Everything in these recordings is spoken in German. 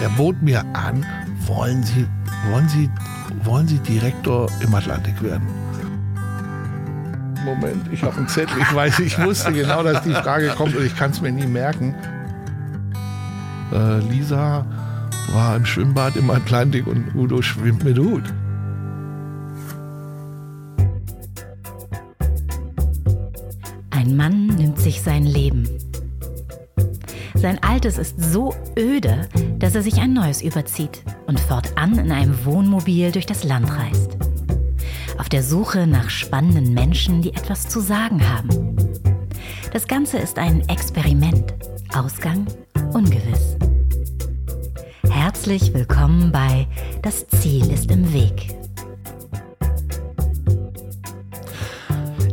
Er bot mir an, wollen Sie, wollen Sie, wollen Sie Direktor im Atlantik werden? Moment, ich habe einen Zettel. Ich weiß, ich wusste genau, dass die Frage kommt und ich kann es mir nie merken. Äh, Lisa war im Schwimmbad im Atlantik und Udo schwimmt mit Hut. Ein Mann nimmt sich sein Leben. Sein altes ist so öde, dass er sich ein neues überzieht und fortan in einem Wohnmobil durch das Land reist. Auf der Suche nach spannenden Menschen, die etwas zu sagen haben. Das Ganze ist ein Experiment. Ausgang ungewiss. Herzlich willkommen bei Das Ziel ist im Weg.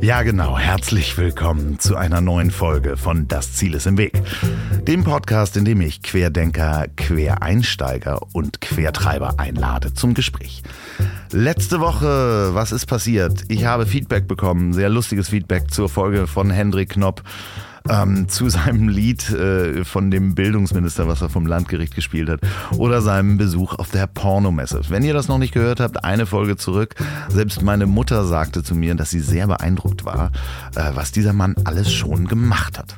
Ja, genau. Herzlich willkommen zu einer neuen Folge von Das Ziel ist im Weg. Dem Podcast, in dem ich Querdenker, Quereinsteiger und Quertreiber einlade zum Gespräch. Letzte Woche, was ist passiert? Ich habe Feedback bekommen, sehr lustiges Feedback zur Folge von Hendrik Knopp ähm, zu seinem Lied äh, von dem Bildungsminister, was er vom Landgericht gespielt hat, oder seinem Besuch auf der Pornomesse. Wenn ihr das noch nicht gehört habt, eine Folge zurück. Selbst meine Mutter sagte zu mir, dass sie sehr beeindruckt war, äh, was dieser Mann alles schon gemacht hat.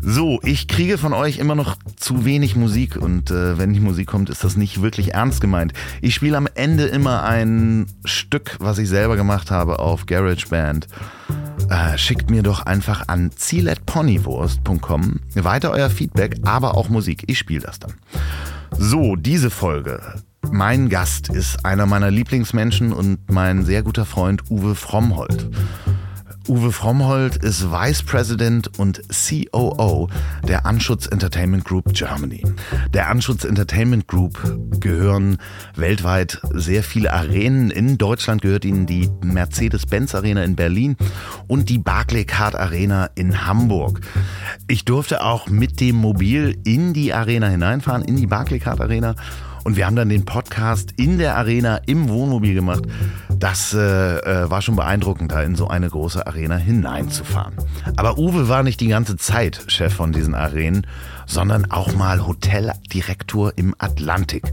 So, ich kriege von euch immer noch zu wenig Musik und äh, wenn die Musik kommt, ist das nicht wirklich ernst gemeint. Ich spiele am Ende immer ein Stück, was ich selber gemacht habe auf GarageBand. Äh, schickt mir doch einfach an ziel.ponywurst.com weiter euer Feedback, aber auch Musik. Ich spiele das dann. So, diese Folge. Mein Gast ist einer meiner Lieblingsmenschen und mein sehr guter Freund Uwe Frommhold. Uwe Frommhold ist Vice President und COO der Anschutz Entertainment Group Germany. Der Anschutz Entertainment Group gehören weltweit sehr viele Arenen. In Deutschland gehört ihnen die Mercedes-Benz Arena in Berlin und die Barclaycard Arena in Hamburg. Ich durfte auch mit dem Mobil in die Arena hineinfahren, in die Barclaycard Arena und wir haben dann den Podcast in der Arena im Wohnmobil gemacht. Das äh, äh, war schon beeindruckend, da in so eine große Arena hineinzufahren. Aber Uwe war nicht die ganze Zeit Chef von diesen Arenen, sondern auch mal Hoteldirektor im Atlantik,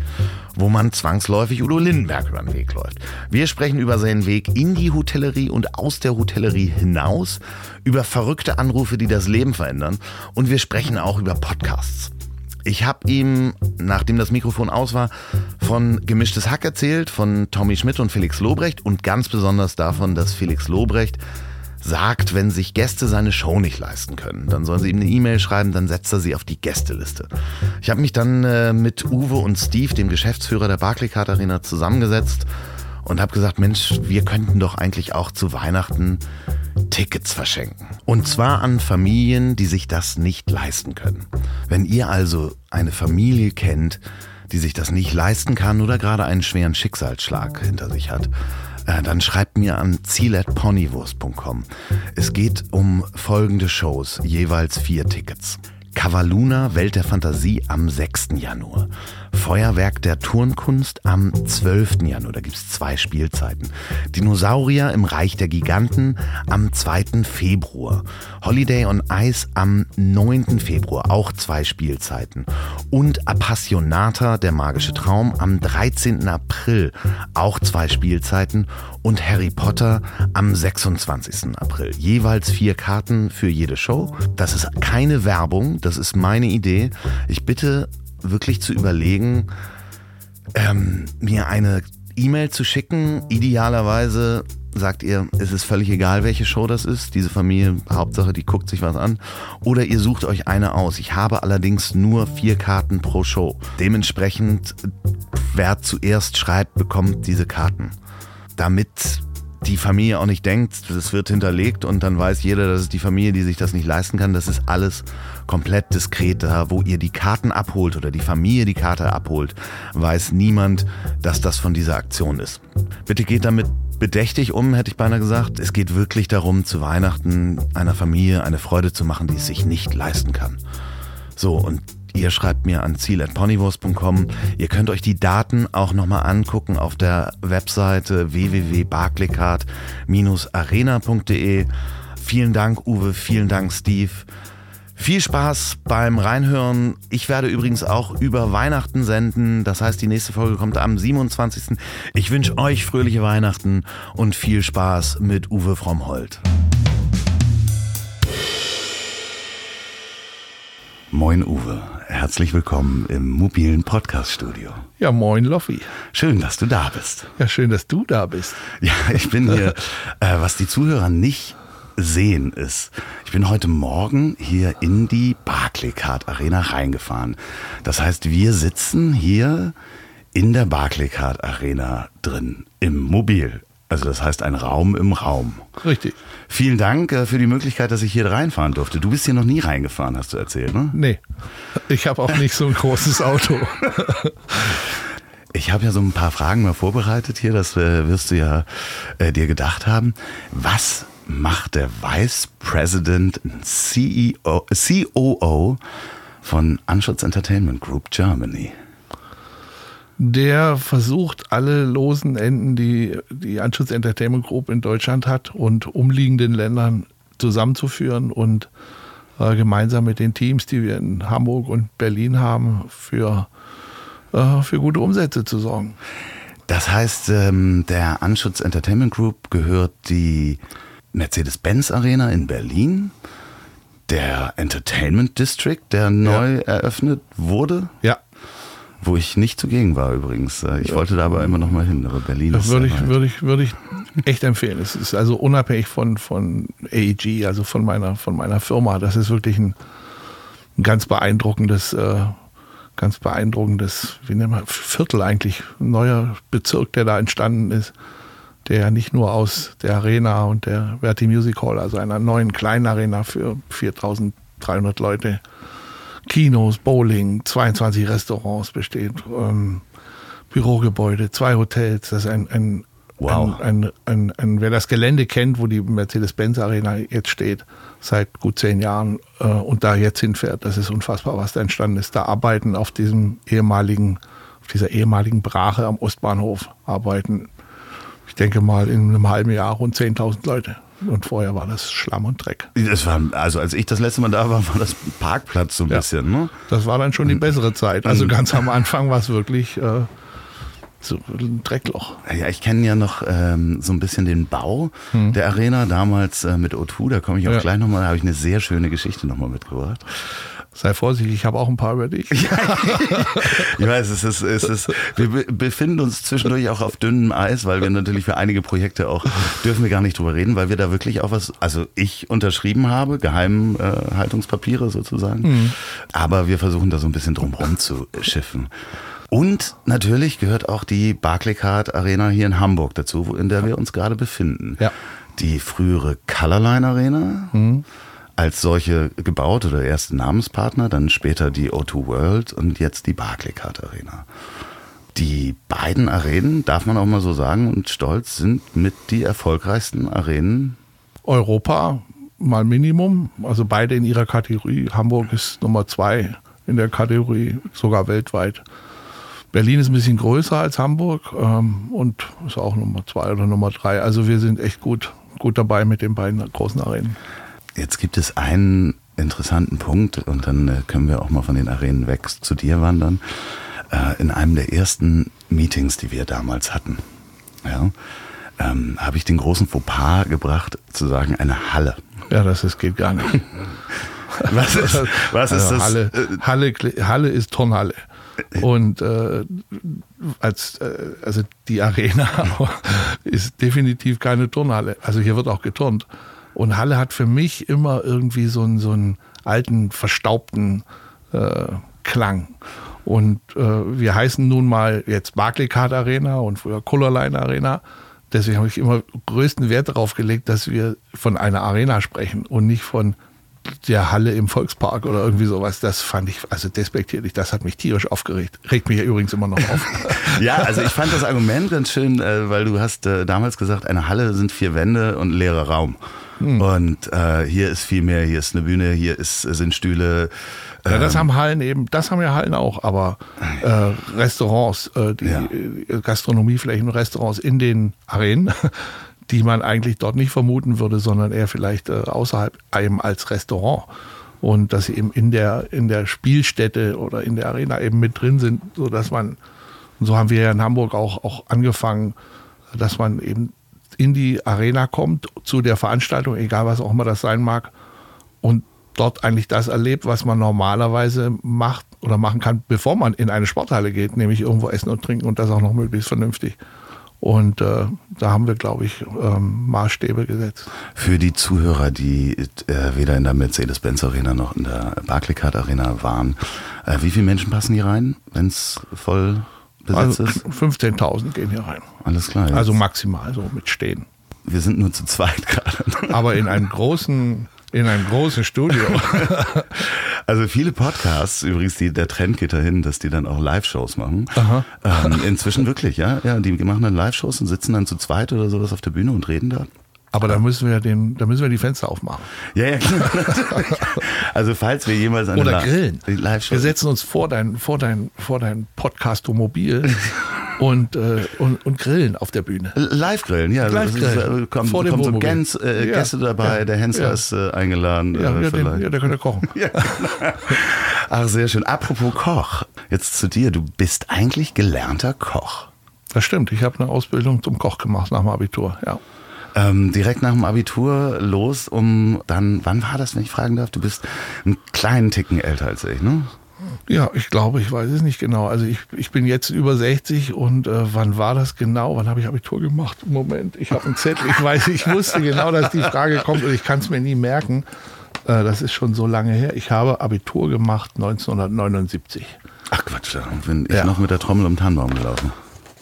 wo man zwangsläufig Udo Lindenberg über den Weg läuft. Wir sprechen über seinen Weg in die Hotellerie und aus der Hotellerie hinaus, über verrückte Anrufe, die das Leben verändern und wir sprechen auch über Podcasts. Ich habe ihm, nachdem das Mikrofon aus war, von Gemischtes Hack erzählt, von Tommy Schmidt und Felix Lobrecht und ganz besonders davon, dass Felix Lobrecht sagt, wenn sich Gäste seine Show nicht leisten können, dann sollen sie ihm eine E-Mail schreiben, dann setzt er sie auf die Gästeliste. Ich habe mich dann äh, mit Uwe und Steve, dem Geschäftsführer der Barclaycard Arena, zusammengesetzt und habe gesagt, Mensch, wir könnten doch eigentlich auch zu Weihnachten Tickets verschenken. Und zwar an Familien, die sich das nicht leisten können. Wenn ihr also eine Familie kennt, die sich das nicht leisten kann oder gerade einen schweren Schicksalsschlag hinter sich hat, äh, dann schreibt mir an ziel.ponywurst.com. Es geht um folgende Shows, jeweils vier Tickets. Cavaluna Welt der Fantasie am 6. Januar. Feuerwerk der Turnkunst am 12. Januar. Da gibt es zwei Spielzeiten. Dinosaurier im Reich der Giganten am 2. Februar. Holiday on Ice am 9. Februar. Auch zwei Spielzeiten. Und Appassionata, der magische Traum, am 13. April. Auch zwei Spielzeiten. Und Harry Potter am 26. April. Jeweils vier Karten für jede Show. Das ist keine Werbung, das ist meine Idee. Ich bitte wirklich zu überlegen, ähm, mir eine E-Mail zu schicken. Idealerweise sagt ihr, es ist völlig egal, welche Show das ist. Diese Familie, Hauptsache, die guckt sich was an. Oder ihr sucht euch eine aus. Ich habe allerdings nur vier Karten pro Show. Dementsprechend, wer zuerst schreibt, bekommt diese Karten. Damit die Familie auch nicht denkt, es wird hinterlegt und dann weiß jeder, dass es die Familie, die sich das nicht leisten kann. Das ist alles komplett diskret da, wo ihr die Karten abholt oder die Familie die Karte abholt, weiß niemand, dass das von dieser Aktion ist. Bitte geht damit bedächtig um, hätte ich beinahe gesagt. Es geht wirklich darum, zu Weihnachten einer Familie eine Freude zu machen, die es sich nicht leisten kann. So, und Ihr schreibt mir an ziel.ponywurst.com. Ihr könnt euch die Daten auch nochmal angucken auf der Webseite www.barclaycard-arena.de. Vielen Dank, Uwe. Vielen Dank, Steve. Viel Spaß beim Reinhören. Ich werde übrigens auch über Weihnachten senden. Das heißt, die nächste Folge kommt am 27. Ich wünsche euch fröhliche Weihnachten und viel Spaß mit Uwe Frommholt. Moin Uwe, herzlich willkommen im mobilen Podcast-Studio. Ja, moin Loffi. Schön, dass du da bist. Ja, schön, dass du da bist. Ja, ich bin hier, äh, was die Zuhörer nicht sehen ist. Ich bin heute Morgen hier in die Barclaycard Arena reingefahren. Das heißt, wir sitzen hier in der Barclaycard Arena drin, im Mobil. Also das heißt ein Raum im Raum. Richtig. Vielen Dank äh, für die Möglichkeit, dass ich hier reinfahren durfte. Du bist hier noch nie reingefahren, hast du erzählt, ne? Nee, ich habe auch nicht so ein großes Auto. Ich habe ja so ein paar Fragen mal vorbereitet hier, das äh, wirst du ja äh, dir gedacht haben. Was macht der Vice President CEO, COO von Anschutz Entertainment Group Germany? Der versucht, alle losen Enden, die die Anschutz Entertainment Group in Deutschland hat und umliegenden Ländern zusammenzuführen und äh, gemeinsam mit den Teams, die wir in Hamburg und Berlin haben, für, äh, für gute Umsätze zu sorgen. Das heißt, ähm, der Anschutz Entertainment Group gehört die Mercedes-Benz Arena in Berlin, der Entertainment District, der neu ja. eröffnet wurde. Ja. Wo ich nicht zugegen war übrigens. Ich ja. wollte da aber immer noch mal hin, aber Berlin das ist würde ich, würde ich, würde ich echt empfehlen. Es ist also unabhängig von, von AEG, also von meiner, von meiner Firma. Das ist wirklich ein, ein ganz beeindruckendes, äh, ganz beeindruckendes, wie nennt man, Viertel eigentlich, ein neuer Bezirk, der da entstanden ist der ja nicht nur aus der Arena und der Verti Music Hall, also einer neuen kleinen Arena für 4300 Leute, Kinos, Bowling, 22 Restaurants besteht, ähm, Bürogebäude, zwei Hotels, das ist ein, ein Wow. Ein, ein, ein, wer das Gelände kennt, wo die Mercedes-Benz Arena jetzt steht, seit gut zehn Jahren äh, und da jetzt hinfährt, das ist unfassbar, was da entstanden ist. Da arbeiten auf diesem ehemaligen, auf dieser ehemaligen Brache am Ostbahnhof arbeiten ich denke mal, in einem halben Jahr rund 10.000 Leute. Und vorher war das Schlamm und Dreck. Das war, also als ich das letzte Mal da war, war das Parkplatz so ein ja, bisschen. Ne? Das war dann schon die bessere Zeit. Also ganz am Anfang war es wirklich äh, so ein Dreckloch. Ja, ich kenne ja noch ähm, so ein bisschen den Bau hm. der Arena damals äh, mit O2. Da komme ich auch ja. gleich nochmal, da habe ich eine sehr schöne Geschichte nochmal mitgebracht. Sei vorsichtig, ich habe auch ein paar über dich. ich weiß, es ist, es ist, wir befinden uns zwischendurch auch auf dünnem Eis, weil wir natürlich für einige Projekte auch, dürfen wir gar nicht drüber reden, weil wir da wirklich auch was, also ich unterschrieben habe, Geheimhaltungspapiere sozusagen. Mhm. Aber wir versuchen da so ein bisschen drumherum zu schiffen. Und natürlich gehört auch die Barclaycard Arena hier in Hamburg dazu, in der wir uns gerade befinden. Ja. Die frühere Colorline Arena. Mhm als solche gebaut oder erst Namenspartner, dann später die O2 World und jetzt die Barclaycard Arena. Die beiden Arenen, darf man auch mal so sagen und stolz, sind mit die erfolgreichsten Arenen Europa, mal Minimum, also beide in ihrer Kategorie. Hamburg ist Nummer zwei in der Kategorie, sogar weltweit. Berlin ist ein bisschen größer als Hamburg ähm, und ist auch Nummer zwei oder Nummer drei. Also wir sind echt gut, gut dabei mit den beiden großen Arenen. Jetzt gibt es einen interessanten Punkt und dann äh, können wir auch mal von den Arenen weg zu dir wandern. Äh, in einem der ersten Meetings, die wir damals hatten, ja, ähm, habe ich den großen Fauxpas gebracht, zu sagen, eine Halle. Ja, das ist, geht gar nicht. was ist, was ist also das? Halle, Halle, Halle ist Turnhalle. Und äh, als äh, also die Arena ist definitiv keine Turnhalle. Also hier wird auch geturnt. Und Halle hat für mich immer irgendwie so einen, so einen alten, verstaubten äh, Klang. Und äh, wir heißen nun mal jetzt Barclaycard Arena und früher Colorline Arena. Deswegen habe ich immer größten Wert darauf gelegt, dass wir von einer Arena sprechen und nicht von der Halle im Volkspark oder irgendwie sowas, das fand ich, also despektierlich, das hat mich tierisch aufgeregt. Regt mich ja übrigens immer noch auf. ja, also ich fand das Argument ganz schön, äh, weil du hast äh, damals gesagt, eine Halle sind vier Wände und leerer Raum. Hm. Und äh, hier ist viel mehr, hier ist eine Bühne, hier ist, sind Stühle. Ja, das ähm, haben Hallen eben, das haben ja Hallen auch, aber äh, Restaurants, äh, die ja. Gastronomieflächen und Restaurants in den Arenen, die man eigentlich dort nicht vermuten würde, sondern eher vielleicht äh, außerhalb einem als Restaurant. und dass sie eben in der, in der Spielstätte oder in der Arena eben mit drin sind, so dass man, und so haben wir ja in Hamburg auch, auch angefangen, dass man eben in die Arena kommt, zu der Veranstaltung, egal was auch immer das sein mag, und dort eigentlich das erlebt, was man normalerweise macht oder machen kann, bevor man in eine Sporthalle geht, nämlich irgendwo essen und trinken und das auch noch möglichst vernünftig. Und äh, da haben wir, glaube ich, ähm, Maßstäbe gesetzt. Für die Zuhörer, die äh, weder in der Mercedes-Benz Arena noch in der Barclaycard Arena waren, äh, wie viele Menschen passen hier rein, wenn es voll besetzt Also ist? 15.000 gehen hier rein. Alles klar. jetzt. Also maximal so mit Stehen. wir sind nur zu zweit gerade. Aber in einem großen, in einem großen Studio. Also viele Podcasts, übrigens, die, der Trend geht dahin, dass die dann auch Live-Shows machen. Aha. Ähm, inzwischen wirklich, ja. Ja, die machen dann Live-Shows und sitzen dann zu zweit oder sowas auf der Bühne und reden da. Aber da müssen wir den, da müssen wir die Fenster aufmachen. Ja, ja, klar. also falls wir jemals eine Oder grillen. Live-Show Wir setzen uns vor dein, vor dein, vor dein Podcast-Mobil und, äh, und, und grillen auf der Bühne. Live-Grillen, ja. Live ist, grillen. äh, kommt, Vor dem kommt so. Gens, äh, Ja. Gäste dabei, Ja. der Hensler Ja. ist äh, eingeladen. Ja, äh, ja, den, vielleicht. ja, der könnte kochen. Ach, sehr schön. Apropos Koch, jetzt zu dir. Du bist eigentlich gelernter Koch. Das stimmt. Ich habe eine Ausbildung zum Koch gemacht nach dem Abitur. Ja. Ähm, direkt nach dem Abitur los, um dann, wann war das, wenn ich fragen darf? Du bist einen kleinen Ticken älter als ich, ne? Ja, ich glaube, ich weiß es nicht genau. Also ich, ich bin jetzt über 60 und äh, wann war das genau? Wann habe ich Abitur gemacht? Moment, ich habe einen Zettel. Ich weiß, ich wusste genau, dass die Frage kommt und ich kann es mir nie merken. Äh, das ist schon so lange her. Ich habe Abitur gemacht 1979. Ach Quatsch, da bin ich Ja. noch mit der Trommel um den Tannenbaum gelaufen.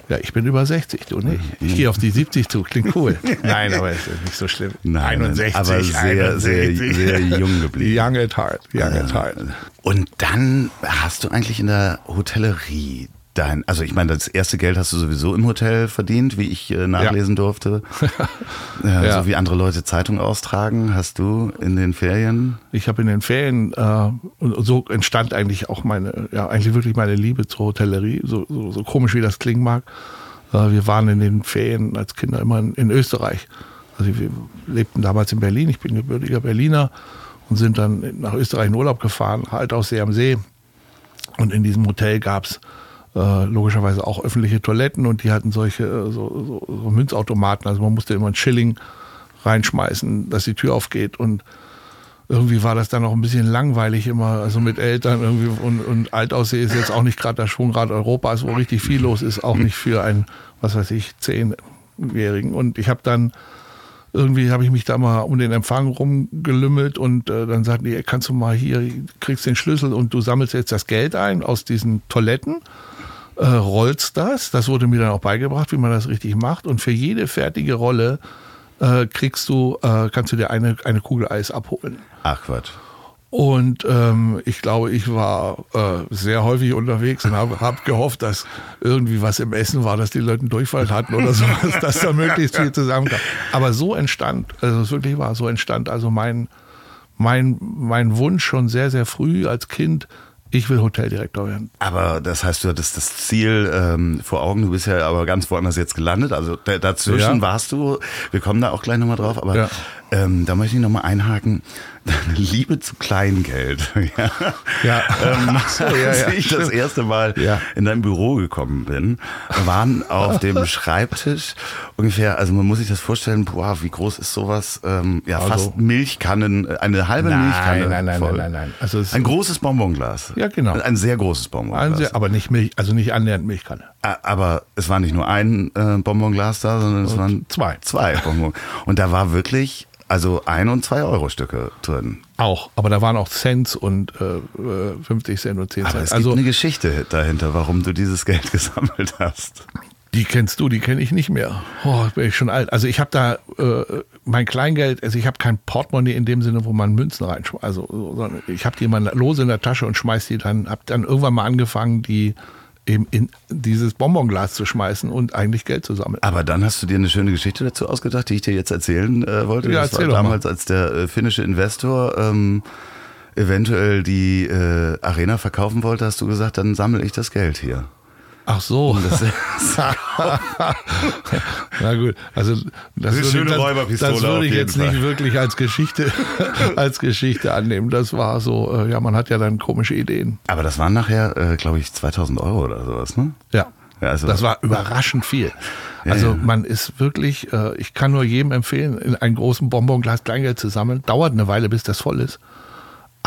Ja, ich bin über 60, du nicht. Ich gehe auf die 70 zu, klingt cool. Nein, aber es ist nicht so schlimm. Nein, 61, aber sehr, sehr, 61. sehr jung geblieben. Young at heart, young at heart. Und dann hast du eigentlich in der Hotellerie dein, also ich meine, das erste Geld hast du sowieso im Hotel verdient, wie ich äh, nachlesen durfte. ja, Ja. So wie andere Leute Zeitung austragen, hast du in den Ferien. Ich habe in den Ferien, äh, und so entstand eigentlich auch meine, ja, eigentlich wirklich meine Liebe zur Hotellerie, so, so, so komisch wie das klingen mag. Äh, wir waren in den Ferien als Kinder immer in, in Österreich. Also wir lebten damals in Berlin, ich bin gebürtiger Berliner und sind dann nach Österreich in Urlaub gefahren, halt aus See am See. Und in diesem Hotel gab es äh, logischerweise auch öffentliche Toiletten und die hatten solche äh, so, so, so Münzautomaten. Also man musste immer einen Schilling reinschmeißen, dass die Tür aufgeht und irgendwie war das dann auch ein bisschen langweilig immer, also mit Eltern irgendwie und, und Altaussee ist jetzt auch nicht gerade das Schwungrad Europas, wo richtig viel los ist, auch nicht für einen, was weiß ich, Zehnjährigen. Und ich habe dann irgendwie habe ich mich da mal um den Empfang rumgelümmelt und äh, dann sagten die, kannst du mal hier, kriegst den Schlüssel und du sammelst jetzt das Geld ein aus diesen Toiletten, äh, rollst das, das wurde mir dann auch beigebracht, wie man das richtig macht und für jede fertige Rolle äh, kriegst du, äh, kannst du dir eine, eine Kugel Eis abholen. Ach Quatsch. Und ähm, ich glaube, ich war äh, sehr häufig unterwegs und habe hab gehofft, dass irgendwie was im Essen war, dass die Leute einen Durchfall hatten oder sowas, dass da möglichst viel zusammenkam. Aber so entstand, also es wirklich war, so entstand also mein, mein, mein Wunsch schon sehr, sehr früh als Kind, ich will Hoteldirektor werden. Aber das heißt, du hattest das Ziel ähm, vor Augen, du bist ja aber ganz woanders jetzt gelandet. Also da, dazwischen Ja. warst du, wir kommen da auch gleich nochmal drauf, aber Ja. ähm, da möchte ich nochmal einhaken. Deine Liebe zu Kleingeld. ja. Ja. Ähm, Ach so, ja, als ja, ich das erste Mal Ja. in dein Büro gekommen bin, waren auf dem Schreibtisch ungefähr, also man muss sich das vorstellen, boah, wie groß ist sowas? Ähm, ja, Also- fast Milchkannen, eine halbe Nein, Milchkanne. nein, nein, voll. nein, nein, nein. Also ein großes Bonbonglas. Ja, genau. Ein sehr großes Bonbonglas. Sehr, aber nicht Milch, also nicht annähernd Milchkanne. Aber es war nicht nur ein äh, Bonbonglas da, sondern es waren zwei. Zwei Bonbon. Und da war wirklich also ein und zwei Euro Stücke drin. Auch, aber da waren auch Cents und äh, äh, 50 Cent und 10 Aber Cent. es Also gibt eine Geschichte dahinter, warum du dieses Geld gesammelt hast. Die kennst du, die kenne ich nicht mehr. Oh, bin ich schon alt. Also ich habe da äh, mein Kleingeld, also ich habe kein Portemonnaie in dem Sinne, wo man Münzen reinschmeißt. Also ich habe die immer lose in der Tasche und schmeiß die dann, habe dann irgendwann mal angefangen, die eben in dieses Bonbonglas zu schmeißen und eigentlich Geld zu sammeln. Aber dann hast du dir eine schöne Geschichte dazu ausgedacht, die ich dir jetzt erzählen äh, wollte. Ja, das war erzähl mal. damals, als der äh, finnische Investor ähm, eventuell die äh, Arena verkaufen wollte, hast du gesagt, dann sammle ich das Geld hier. Ach so. Das, Na gut, also das, eine würde, das, das würde ich jetzt nicht Fall. wirklich als Geschichte, als Geschichte annehmen. Das war so, äh, ja, man hat ja dann komische Ideen. aber das waren nachher, äh, glaube ich, 2000 Euro oder sowas, ne? Ja. Ja, also- das war überraschend viel. Ja, also ja. man ist wirklich, äh, ich kann nur jedem empfehlen, in einen großen Bonbonglas Kleingeld zu sammeln. Dauert eine Weile, bis das voll ist.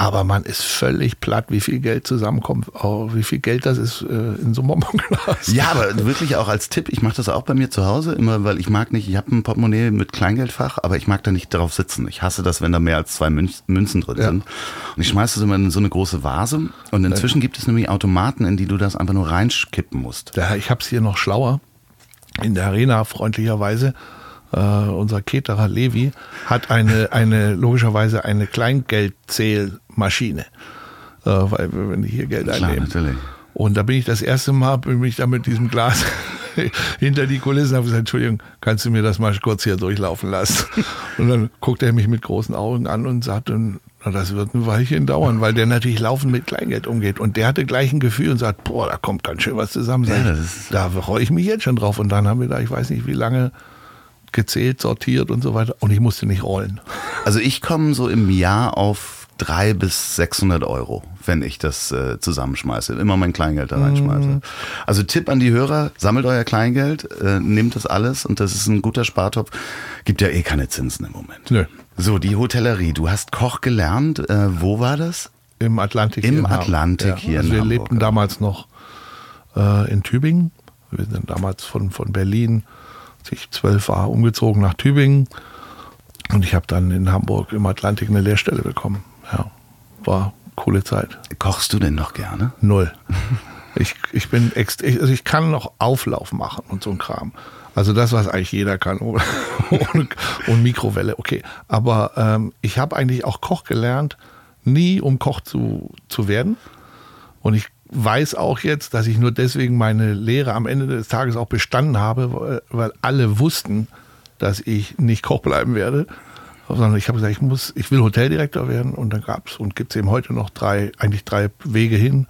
Aber man ist völlig platt, wie viel Geld zusammenkommt, oh, wie viel Geld das ist äh, in so einem Bonbonglas. Ja, aber wirklich auch als Tipp, ich mache das auch bei mir zu Hause, immer weil ich mag nicht, ich habe ein Portemonnaie mit Kleingeldfach, aber ich mag da nicht drauf sitzen. Ich hasse das, wenn da mehr als zwei Münz, Münzen drin Ja. sind. Und ich schmeiße das immer in so eine große Vase und inzwischen gibt es nämlich Automaten, in die du das einfach nur reinkippen musst. Da, ich habe es hier noch schlauer. In der Arena freundlicherweise. Äh, unser Keterer Levi hat eine, eine logischerweise eine Kleingeldzählmaschine. Äh, weil wenn die hier Geld Klar, einnehmen. natürlich. Und da bin ich das erste Mal, bin ich da mit diesem Glas hinter die Kulissen habe gesagt, Entschuldigung, kannst du mir das mal kurz hier durchlaufen lassen? Und dann guckt er mich mit großen Augen an und sagt, na, das wird ein Weilchen dauern, weil der natürlich laufend mit Kleingeld umgeht. Und der hatte gleich ein Gefühl und sagt, boah, da kommt ganz schön was zusammen. Ja, ich, da freue ich mich jetzt schon drauf. Und dann haben wir da, ich weiß nicht wie lange, gezählt, sortiert und so weiter. Und ich musste nicht rollen. Also ich komme so im Jahr auf 300 bis 600 Euro, wenn ich das äh, zusammenschmeiße, immer mein Kleingeld da reinschmeiße. Also Tipp an die Hörer, sammelt euer Kleingeld, äh, nehmt das alles und das ist ein guter Spartopf. Gibt ja eh keine Zinsen im Moment. Nö. So, die Hotellerie, du hast Koch gelernt, äh, wo war das? Im Atlantik. Im hier in Hamburg. Atlantik hier also in Wir Hamburg, lebten ja. damals noch äh, in Tübingen. Wir sind damals von, von Berlin, als ich zwölf war, umgezogen nach Tübingen. Und ich habe dann in Hamburg im Atlantik eine Lehrstelle bekommen. Ja, war coole Zeit. Kochst du denn noch gerne? Null. Ich, ich bin ich, also ich kann noch Auflauf machen und so ein Kram. Also das, was eigentlich jeder kann. ohne- und, und Mikrowelle, okay. Aber ähm, ich habe eigentlich auch Koch gelernt, nie um Koch zu, zu werden. Und ich weiß auch jetzt, dass ich nur deswegen meine Lehre am Ende des Tages auch bestanden habe, weil alle wussten, dass ich nicht Koch bleiben werde. Sondern ich habe gesagt, ich muss, ich will Hoteldirektor werden und dann gab es und gibt es eben heute noch drei, eigentlich drei Wege hin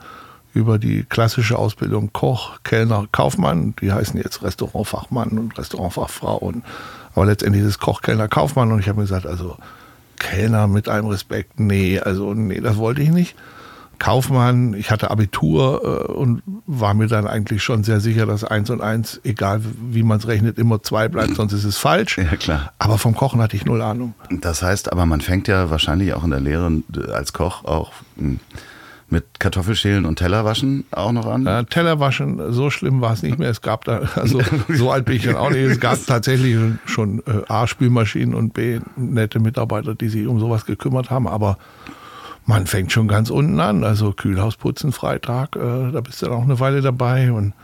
über die klassische Ausbildung Koch, Kellner, Kaufmann. Die heißen jetzt Restaurantfachmann und Restaurantfachfrau. Und, aber letztendlich ist es Koch, Kellner, Kaufmann. Und ich habe mir gesagt, also Kellner mit einem Respekt, nee, also nee, das wollte ich nicht. Kaufmann, ich hatte Abitur äh, und war mir dann eigentlich schon sehr sicher, dass eins und eins, egal wie man es rechnet, immer zwei bleibt, sonst ist es falsch. Ja, klar. Aber vom Kochen hatte ich null Ahnung. Das heißt aber, man fängt ja wahrscheinlich auch in der Lehre als Koch auch mh, mit Kartoffelschälen und Tellerwaschen auch noch an. Äh, Teller waschen, so schlimm war es nicht mehr. Es gab da, also so alt bin ich dann auch nicht. Es gab tatsächlich schon äh, A, Spülmaschinen und B, nette Mitarbeiter, die sich um sowas gekümmert haben. Aber man fängt schon ganz unten an. Also Kühlhaus putzen, Freitag, äh, da bist du dann auch eine Weile dabei. Und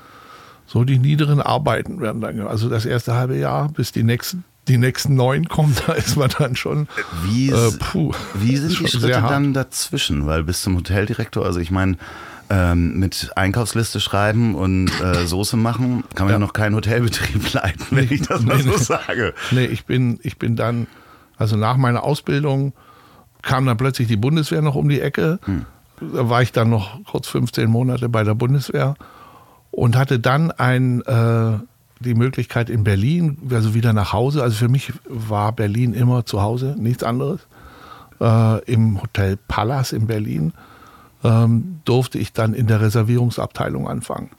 so die niederen Arbeiten werden dann, also das erste halbe Jahr, bis die nächsten, die nächsten neun kommen, da ist man dann schon. Wie, Äh, puh, wie sind die Schritte dann dazwischen? Weil bis zum Hoteldirektor, also ich meine, ähm, mit Einkaufsliste schreiben und äh, Soße machen, kann man ja. Ja. noch keinen Hotelbetrieb leiten, wenn ich das mal Nee, so nee. sage. Nee, ich bin, ich bin dann, also nach meiner Ausbildung kam dann plötzlich die Bundeswehr noch um die Ecke. Da war ich dann noch kurz 15 Monate bei der Bundeswehr und hatte dann ein, äh, die Möglichkeit in Berlin, also wieder nach Hause. Also für mich war Berlin immer zu Hause, nichts anderes. Äh, Im Hotel Palace in Berlin ähm, durfte ich dann in der Reservierungsabteilung anfangen.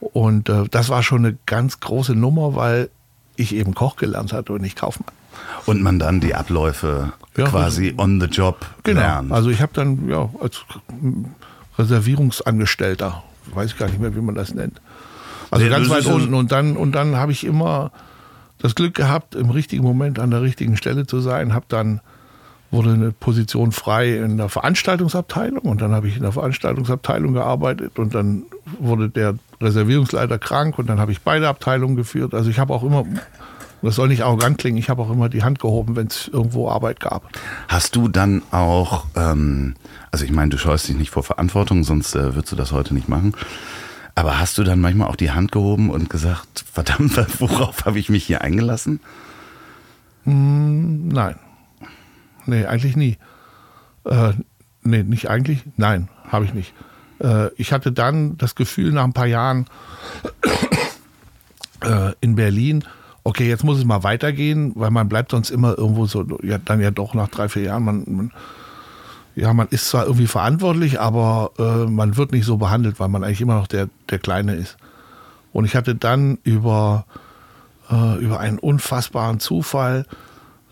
Und äh, das war schon eine ganz große Nummer, weil ich eben Koch gelernt hatte und nicht Kaufmann. Und man dann die Abläufe Ja, quasi on the job lernt. Also ich habe dann ja als Reservierungsangestellter, weiß ich gar nicht mehr, wie man das nennt. Also Nee, ganz weit unten und dann und dann habe ich immer das Glück gehabt, im richtigen Moment an der richtigen Stelle zu sein. Habe dann wurde eine Position frei in der Veranstaltungsabteilung und dann habe ich in der Veranstaltungsabteilung gearbeitet und dann wurde der Reservierungsleiter krank und dann habe ich beide Abteilungen geführt. Also ich habe auch immer, das soll nicht arrogant klingen, ich habe auch immer die Hand gehoben, wenn es irgendwo Arbeit gab. Hast du dann auch, ähm, also ich meine, du scheust dich nicht vor Verantwortung, sonst äh, würdest du das heute nicht machen. Aber hast du dann manchmal auch die Hand gehoben und gesagt, verdammt, worauf habe ich mich hier eingelassen? Nein. Nee, eigentlich nie. Äh, nee, nicht eigentlich? Nein, habe ich nicht. Äh, ich hatte dann das Gefühl nach ein paar Jahren äh, in Berlin, okay, jetzt muss es mal weitergehen, weil man bleibt sonst immer irgendwo so, ja, dann ja doch nach drei, vier Jahren, man, man ja, man ist zwar irgendwie verantwortlich, aber äh, man wird nicht so behandelt, weil man eigentlich immer noch der, der Kleine ist. Und ich hatte dann über, äh, über einen unfassbaren Zufall,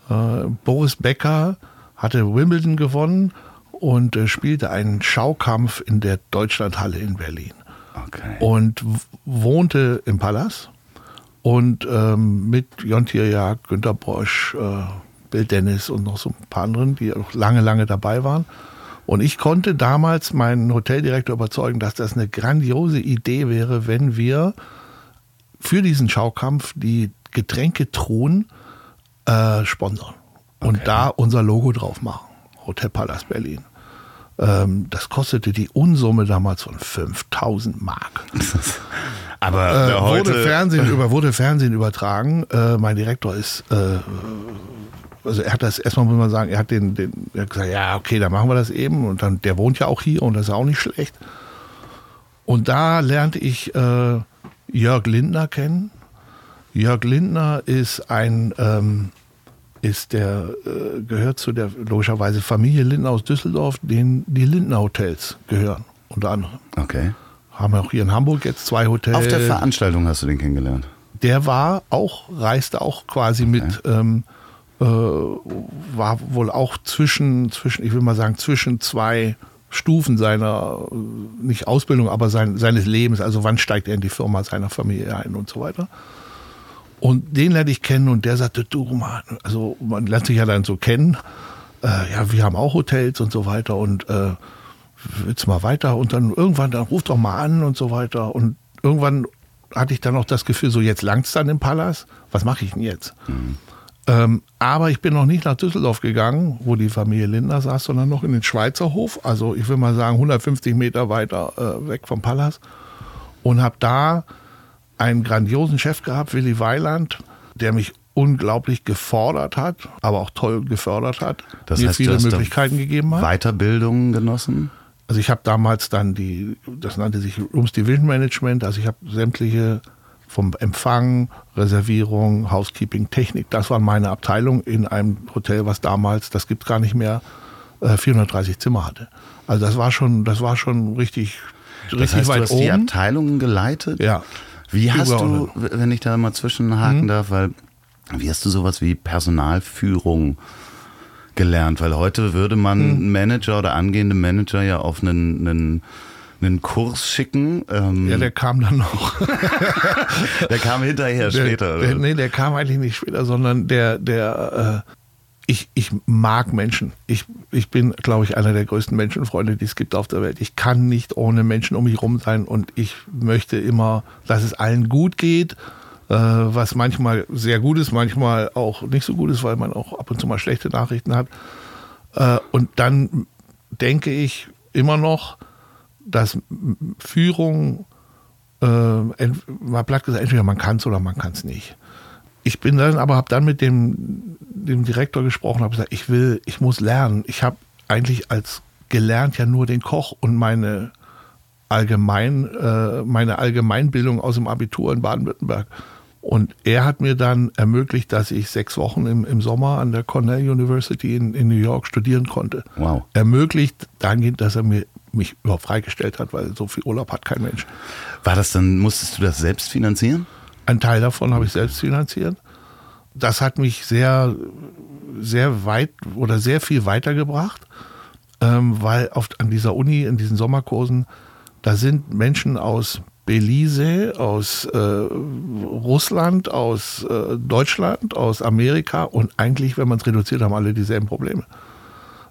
äh, Boris Becker hatte Wimbledon gewonnen und äh, spielte einen Schaukampf in der Deutschlandhalle in Berlin. Okay. Und wohnte im Palast und ähm, mit Jon Tierjag, Günter Bosch, äh, Bill Dennis und noch so ein paar anderen, die auch lange, lange dabei waren. Und ich konnte damals meinen Hoteldirektor überzeugen, dass das eine grandiose Idee wäre, wenn wir für diesen Schaukampf die Getränketruhen äh, sponsern und okay. da unser Logo drauf machen. Hotel Palast Berlin. Ähm, das kostete die Unsumme damals von 5000 Mark. Aber äh, heute wurde Fernsehen, über, wurde Fernsehen übertragen. Äh, mein Direktor ist äh, also er hat das erstmal muss man sagen, er hat den, den er hat gesagt, ja, okay, dann machen wir das eben. Und dann, der wohnt ja auch hier und das ist auch nicht schlecht. Und da lernte ich äh, Jörg Lindner kennen. Jörg Lindner ist ein, ähm, ist der, äh, gehört zu der logischerweise Familie Lindner aus Düsseldorf, denen die Lindner Hotels gehören, unter anderem. Okay. Haben wir auch hier in Hamburg jetzt zwei Hotels. Auf der Veranstaltung hast du den kennengelernt? Der war auch, reiste auch quasi okay. mit ähm, äh, war wohl auch zwischen, zwischen, ich will mal sagen, zwischen zwei Stufen seiner, nicht Ausbildung, aber sein, seines Lebens. Also wann steigt er in die Firma seiner Familie ein und so weiter. Und den lernte ich kennen und der sagte, du, Mann, also man lernt sich ja dann so kennen. Äh, ja, wir haben auch Hotels und so weiter und äh, willst mal weiter und dann irgendwann, dann ruf doch mal an und so weiter. Und irgendwann hatte ich dann noch das Gefühl, so jetzt langt's dann im Palast. Was mache ich denn jetzt? Mhm. Ähm, aber ich bin noch nicht nach Düsseldorf gegangen, wo die Familie Lindner saß, sondern noch in den Schweizer Hof, also ich will mal sagen 150 Meter weiter äh, weg vom Palast und habe da einen grandiosen Chef gehabt, Willy Weiland, der mich unglaublich gefordert hat, aber auch toll gefördert hat, das mir heißt, viele Möglichkeiten gegeben hat. Weiterbildung genossen? Also ich habe damals dann die, das nannte sich Rooms Division Management, also ich habe sämtliche vom Empfang, Reservierung, Housekeeping, Technik. Das waren meine Abteilung in einem Hotel, was damals, das gibt gar nicht mehr, 430 äh, Zimmer hatte. Also das war schon, das war schon richtig, das richtig heißt, weit du hast oben. die Abteilungen geleitet? Ja. Wie hast du, wenn ich da mal zwischenhaken mhm. darf, weil wie hast du sowas wie Personalführung gelernt? Weil heute würde man mhm. Manager oder angehende Manager ja auf einen, einen einen Kurs schicken. Ähm ja, der kam dann noch. der kam hinterher der, später. Der, nee, der kam eigentlich nicht später, sondern der, der, äh, ich, ich mag Menschen. Ich, ich bin, glaube ich, einer der größten Menschenfreunde, die es gibt auf der Welt. Ich kann nicht ohne Menschen um mich rum sein und ich möchte immer, dass es allen gut geht. Äh, was manchmal sehr gut ist, manchmal auch nicht so gut ist, weil man auch ab und zu mal schlechte Nachrichten hat. Äh, und dann denke ich immer noch, dass Führung, äh, mal platt gesagt, entweder man kann es oder man kann es nicht. Ich bin dann aber, habe dann mit dem, dem Direktor gesprochen, habe gesagt, ich will, ich muss lernen. Ich habe eigentlich als gelernt ja nur den Koch und meine allgemein, äh, meine Allgemeinbildung aus dem Abitur in Baden-Württemberg. Und er hat mir dann ermöglicht, dass ich sechs Wochen im, im Sommer an der Cornell University in, in New York studieren konnte. Wow. Ermöglicht dahingehend, dass er mir mich überhaupt freigestellt hat, weil so viel Urlaub hat kein Mensch. War das dann, musstest du das selbst finanzieren? Ein Teil davon habe ich selbst finanziert. Das hat mich sehr, sehr weit oder sehr viel weitergebracht, ähm, weil oft an dieser Uni, in diesen Sommerkursen, da sind Menschen aus Belize, aus äh, Russland, aus äh, Deutschland, aus Amerika und eigentlich, wenn man es reduziert, haben alle dieselben Probleme.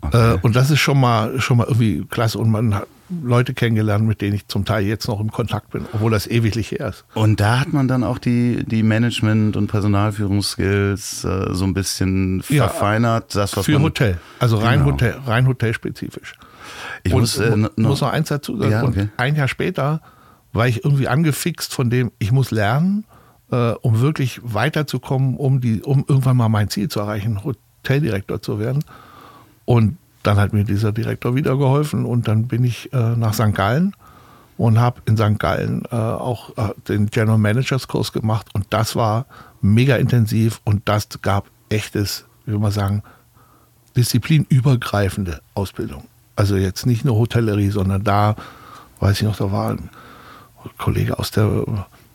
Okay. Äh, und das ist schon mal, schon mal irgendwie klasse. Und man hat Leute kennengelernt, mit denen ich zum Teil jetzt noch im Kontakt bin, obwohl das ewiglich her ist. Und da hat man dann auch die, die Management- und Personalführungsskills äh, so ein bisschen ja, verfeinert. Das, was für Hotel, also rein, genau. Hotel, rein hotelspezifisch. Ich und muss, äh, noch, muss noch eins dazu sagen. Ja, okay. Und ein Jahr später war ich irgendwie angefixt von dem, ich muss lernen, äh, um wirklich weiterzukommen, um, die, um irgendwann mal mein Ziel zu erreichen, Hoteldirektor zu werden. Und dann hat mir dieser Direktor wieder geholfen und dann bin ich äh, nach St. Gallen und habe in St. Gallen äh, auch äh, den General Managers Kurs gemacht und das war mega intensiv und das gab echtes, wie man sagen, disziplinübergreifende Ausbildung. Also jetzt nicht nur Hotellerie, sondern da, weiß ich noch, da war ein Kollege aus der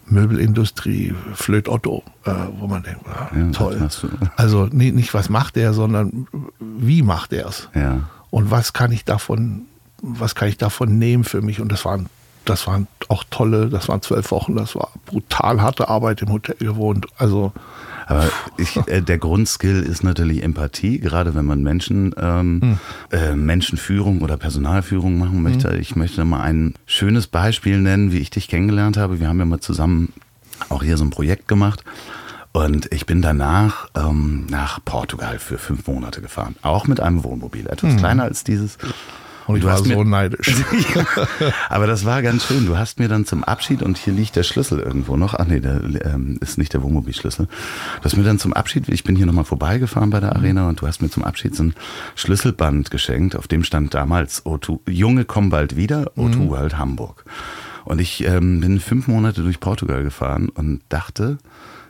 Möbelindustrie, Flöt Otto, äh, wo man denkt, ah, ja, toll. Also nicht, nicht, was macht er, sondern wie macht er es? Ja. Und was kann ich davon, was kann ich davon nehmen für mich? Und das waren, das waren auch tolle, das waren zwölf Wochen, das war brutal harte Arbeit im Hotel gewohnt. Also aber ich, äh, der Grundskill ist natürlich Empathie, gerade wenn man Menschen, ähm, hm. äh, Menschenführung oder Personalführung machen möchte. Hm. Ich möchte mal ein schönes Beispiel nennen, wie ich dich kennengelernt habe. Wir haben ja mal zusammen auch hier so ein Projekt gemacht. Und ich bin danach ähm, nach Portugal für fünf Monate gefahren. Auch mit einem Wohnmobil. Etwas hm. kleiner als dieses. Und ich war so neidisch. aber das war ganz schön. Du hast mir dann zum Abschied, und hier liegt der Schlüssel irgendwo noch. Ach nee, der ähm, ist nicht der Wohnmobilschlüssel. Du hast mir dann zum Abschied, ich bin hier nochmal vorbeigefahren bei der Arena und du hast mir zum Abschied so ein Schlüsselband geschenkt, auf dem stand damals O2, Junge kommen bald wieder, O2 mhm. halt Hamburg. Und ich ähm, bin fünf Monate durch Portugal gefahren und dachte,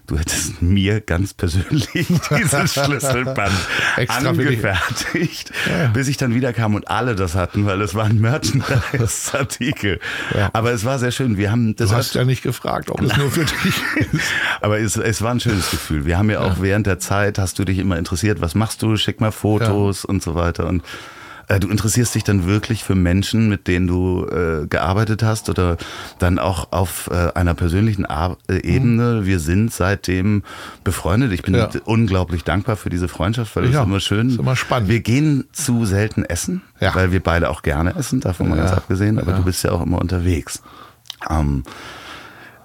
du hättest mir ganz persönlich dieses Schlüsselband angefertigt, ja. bis ich dann wieder kam und alle das hatten, weil es war ein Merchandise-Artikel. Ja. Aber es war sehr schön. Wir haben das du hast ja nicht gefragt, ob es nur für dich ist. Aber es, es war ein schönes Gefühl. Wir haben ja auch ja. während der Zeit, hast du dich immer interessiert, was machst du, schick mal Fotos und so weiter. Und du interessierst dich dann wirklich für Menschen, mit denen du äh, gearbeitet hast oder dann auch auf äh, einer persönlichen Ar äh, Ebene. Mhm. Wir sind seitdem befreundet. Ich bin ja. unglaublich dankbar für diese Freundschaft, weil ja, ist immer schön. Ist immer spannend. Wir gehen zu selten essen, ja. weil wir beide auch gerne essen, davon mal ganz abgesehen, aber du bist ja auch immer unterwegs. Ähm,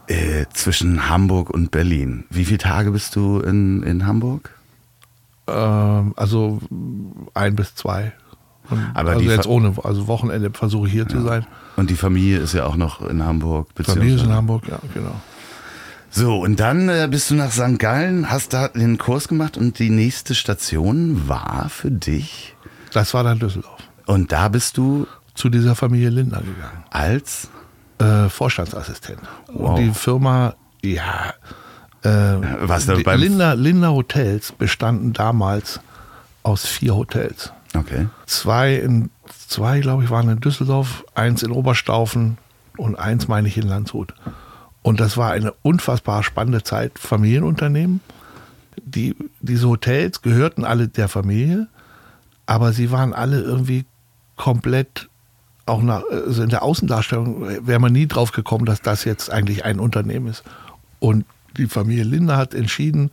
äh, zwischen Hamburg und Berlin. Wie viele Tage bist du in, in Hamburg? Ähm, also ein bis zwei. Aber also jetzt ohne, also Wochenende versuche ich hier ja. zu sein. Und die Familie ist ja auch noch in Hamburg. Familie ist in Hamburg, ja, genau. So, und dann äh, bist du nach St. Gallen, hast da den Kurs gemacht und die nächste Station war für dich? Das war dann Düsseldorf. Und da bist du? Zu dieser Familie Lindner gegangen. Als? Äh, Vorstandsassistent. Wow. Und die Firma, ja, äh, Was da beim Lindner, Lindner Hotels bestanden damals aus vier Hotels. Okay. Zwei, in, zwei glaube ich, waren in Düsseldorf, eins in Oberstaufen und eins, meine ich, in Landshut. Und das war eine unfassbar spannende Zeit. Familienunternehmen. Die, diese Hotels gehörten alle der Familie, aber sie waren alle irgendwie komplett, auch nach, also in der Außendarstellung wäre man nie drauf gekommen, dass das jetzt eigentlich ein Unternehmen ist. Und die Familie Linde hat entschieden,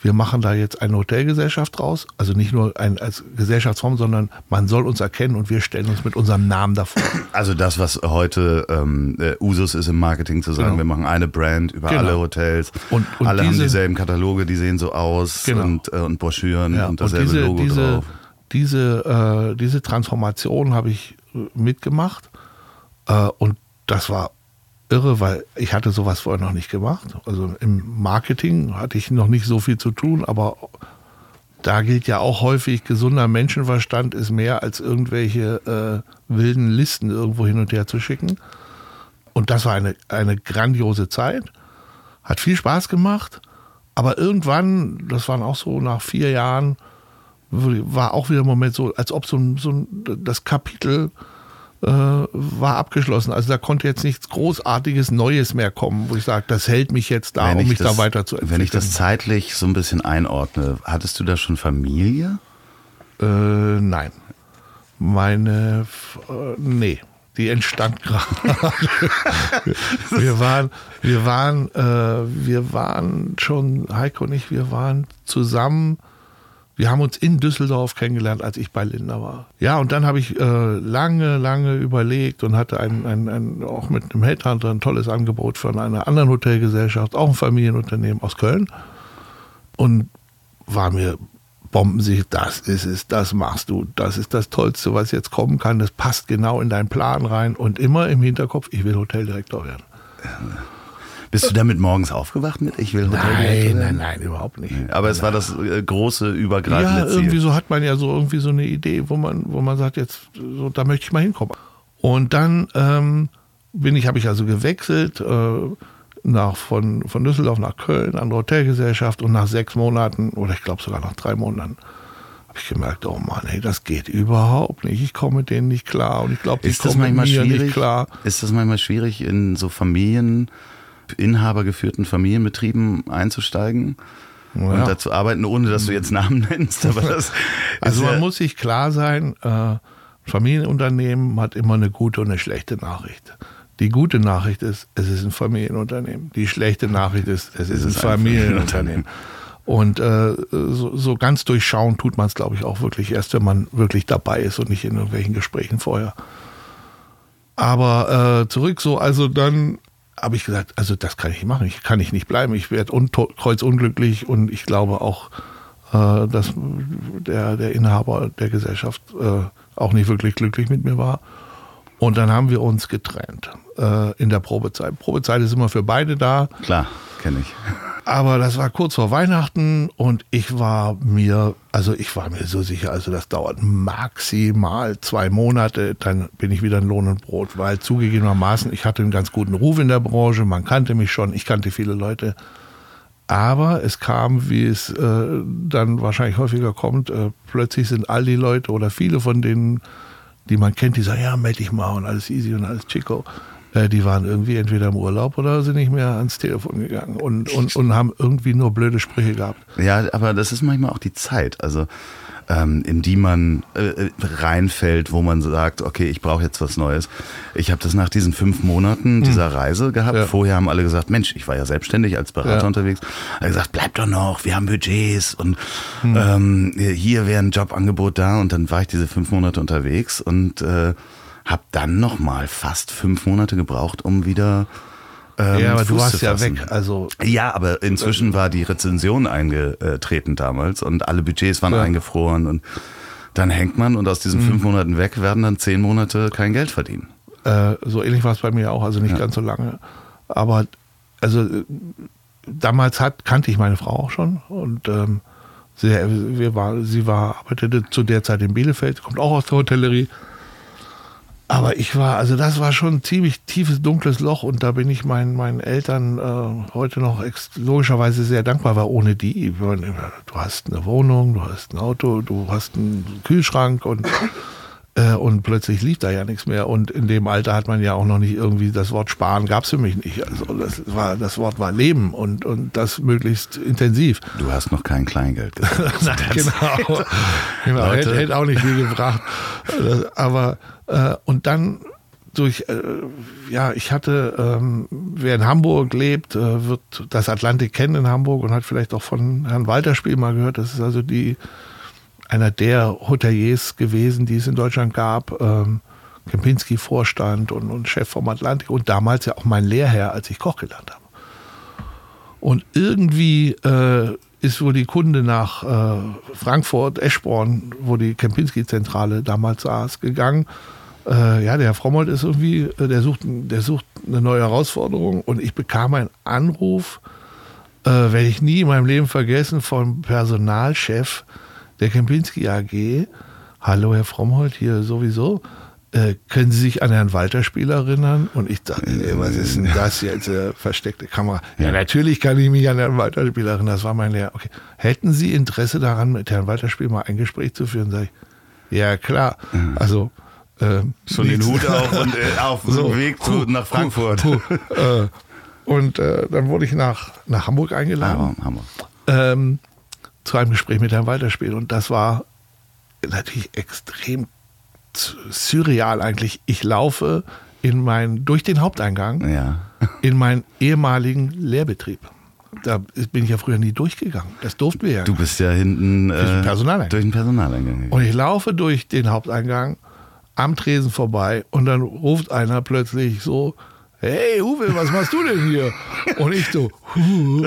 wir machen da jetzt eine Hotelgesellschaft draus. Also nicht nur ein, als Gesellschaftsform, sondern man soll uns erkennen und wir stellen uns mit unserem Namen davor. Also das, was heute ähm, äh, Usus ist im Marketing zu sagen, genau. wir machen eine Brand über genau. alle Hotels. Und, und alle diese, haben dieselben Kataloge, die sehen so aus genau. und, äh, und Broschüren ja, und dasselbe und diese, Logo diese, drauf. Diese, äh, diese Transformation habe ich äh, mitgemacht äh, und das war irre, weil ich hatte sowas vorher noch nicht gemacht. Also im Marketing hatte ich noch nicht so viel zu tun, aber da gilt ja auch häufig, gesunder Menschenverstand ist mehr als irgendwelche äh, wilden Listen irgendwo hin und her zu schicken. Und das war eine, eine grandiose Zeit, hat viel Spaß gemacht, aber irgendwann, das waren auch so nach vier Jahren, war auch wieder ein Moment so, als ob so, so das Kapitel äh, war abgeschlossen. Also da konnte jetzt nichts Großartiges Neues mehr kommen, wo ich sage, das hält mich jetzt da, wenn um mich das, da weiterzuentwickeln. Wenn ich das zeitlich so ein bisschen einordne, hattest du da schon Familie? Äh, nein. Meine, äh, nee, die entstand gerade. wir waren, wir waren, äh, wir waren schon, Heiko und ich, wir waren zusammen wir haben uns in Düsseldorf kennengelernt, als ich bei Linda war. Ja, und dann habe ich äh, lange, lange überlegt und hatte ein, ein, ein, auch mit einem Headhunter ein tolles Angebot von einer anderen Hotelgesellschaft, auch ein Familienunternehmen aus Köln. Und war mir bombensicher, das ist es, das machst du, das ist das Tollste, was jetzt kommen kann, das passt genau in deinen Plan rein und immer im Hinterkopf, ich will Hoteldirektor werden. Ja. Bist du damit morgens aufgewacht mit Ich will Hotel Nein, nein, nein, überhaupt nicht. Aber es war das äh, große, übergreifende ja, Ziel. irgendwie so hat man ja so irgendwie so eine Idee, wo man, wo man sagt, jetzt, so, da möchte ich mal hinkommen. Und dann ähm, bin ich, habe ich also gewechselt äh, nach, von, von Düsseldorf nach Köln, andere Hotelgesellschaft und nach sechs Monaten oder ich glaube sogar nach drei Monaten habe ich gemerkt, oh Mann, hey, das geht überhaupt nicht. Ich komme mit denen nicht klar und ich glaube, die Ist das kommen mit manchmal mir schwierig? nicht klar. Ist das manchmal schwierig, in so Familien, inhabergeführten Familienbetrieben einzusteigen und Ja. da zu arbeiten, ohne dass du jetzt Namen nennst? Aber das Also man ja, muss sich klar sein, äh, Familienunternehmen hat immer eine gute und eine schlechte Nachricht. Die gute Nachricht ist, es ist ein Familienunternehmen. Die schlechte Nachricht ist, es ist ein ist ein Familienunternehmen. Und äh, so, so ganz durchschauen tut man es, glaube ich, auch wirklich erst, wenn man wirklich dabei ist und nicht in irgendwelchen Gesprächen vorher. Aber äh, zurück so, also dann habe ich gesagt, also das kann ich nicht machen, ich kann ich nicht bleiben, ich werde kreuzunglücklich und ich glaube auch, äh, dass der, der Inhaber der Gesellschaft äh, auch nicht wirklich glücklich mit mir war. Und dann haben wir uns getrennt äh, in der Probezeit. Probezeit ist immer für beide da. klar, kenne ich. Aber das war kurz vor Weihnachten und ich war mir, also ich war mir so sicher, also das dauert maximal zwei Monate, dann bin ich wieder in Lohn und Brot, weil zugegebenermaßen, ich hatte einen ganz guten Ruf in der Branche, man kannte mich schon, ich kannte viele Leute. Aber es kam, wie es äh, dann wahrscheinlich häufiger kommt, äh, plötzlich sind all die Leute oder viele von denen, die man kennt, die sagen, ja, melde dich mal und alles easy und alles chico. Äh, die waren irgendwie entweder im Urlaub oder sind nicht mehr ans Telefon gegangen und, und, und haben irgendwie nur blöde Sprüche gehabt. Ja, aber das ist manchmal auch die Zeit, also ähm, in die man äh, äh, reinfällt, wo man sagt, okay, ich brauche jetzt was Neues. Ich habe das nach diesen fünf Monaten dieser Reise gehabt. Hm. Ja. Vorher haben alle gesagt, Mensch, ich war ja selbstständig als Berater Ja. unterwegs. Er hat gesagt, bleib doch noch, wir haben Budgets und Hm. ähm, hier wäre ein Jobangebot da. Und dann war ich diese fünf Monate unterwegs und äh, habe dann noch mal fast fünf Monate gebraucht, um wieder ähm, ja, aber du Fuß warst zu ja weg. Also Ja, aber inzwischen war die Rezension eingetreten damals und alle Budgets waren Ja. eingefroren und dann hängt man und aus diesen fünf Monaten weg werden dann zehn Monate kein Geld verdienen. Äh, so ähnlich war es bei mir auch, also nicht ganz so lange. Aber also damals hat, kannte ich meine Frau auch schon und ähm, sie, wir war, sie war, arbeitete zu der Zeit in Bielefeld, kommt auch aus der Hotellerie. Aber ich war, also das war schon ein ziemlich tiefes, dunkles Loch und da bin ich meinen, meinen Eltern äh, heute noch logischerweise sehr dankbar, weil ohne die, du hast eine Wohnung, du hast ein Auto, du hast einen Kühlschrank und und plötzlich lief da ja nichts mehr. Und in dem Alter hat man ja auch noch nicht irgendwie das Wort Sparen gab es für mich nicht. Also das war das Wort war Leben und, und das möglichst intensiv. Du hast noch kein Kleingeld gesagt. Nein, genau. genau. Hätte, hätte auch nicht viel gebracht. Äh, Aber äh, und dann durch, äh, ja, ich hatte, ähm, wer in Hamburg lebt, äh, wird das Atlantik kennen in Hamburg und hat vielleicht auch von Herrn Walterspiel mal gehört. Das ist also die einer der Hoteliers gewesen, die es in Deutschland gab. Ähm, Kempinski Vorstand und, und Chef vom Atlantik und damals ja auch mein Lehrherr, als ich Koch gelernt habe. Und irgendwie äh, ist wohl die Kunde nach äh, Frankfurt, Eschborn, wo die Kempinski-Zentrale damals saß, gegangen. Äh, ja, der Herr Frommold ist irgendwie, äh, der sucht, der sucht eine neue Herausforderung und ich bekam einen Anruf, äh, werde ich nie in meinem Leben vergessen, vom Personalchef der Kempinski AG. Hallo, Herr Frommholt, hier sowieso. Äh, können Sie sich an Herrn Walterspiel erinnern? Und ich dachte, ey, was ist denn das jetzt? Äh, versteckte Kamera. Ja, natürlich kann ich mich an Herrn Walterspiel erinnern. Das war mein Lehrer. Okay. Hätten Sie Interesse daran, mit Herrn Walterspiel mal ein Gespräch zu führen? Sag ich, ja, klar. Also, ähm, Schon den Hut auf und äh, auf So, dem Weg zu, nach Frankfurt. Puh, puh. äh, und äh, dann wurde ich nach, nach Hamburg eingeladen Aber, Hammer. ähm, zu einem Gespräch mit Herrn Walterspiel. Und das war natürlich extrem surreal eigentlich. Ich laufe in mein, durch den Haupteingang Ja. in meinen ehemaligen Lehrbetrieb. Da bin ich ja früher nie durchgegangen. Das durften wir ja. Du bist ja hinten Durch den äh, Personaleingang. durch den Personaleingang. Und ich laufe durch den Haupteingang am Tresen vorbei und dann ruft einer plötzlich so, hey Uwe, was machst du denn hier? Und ich so, huh,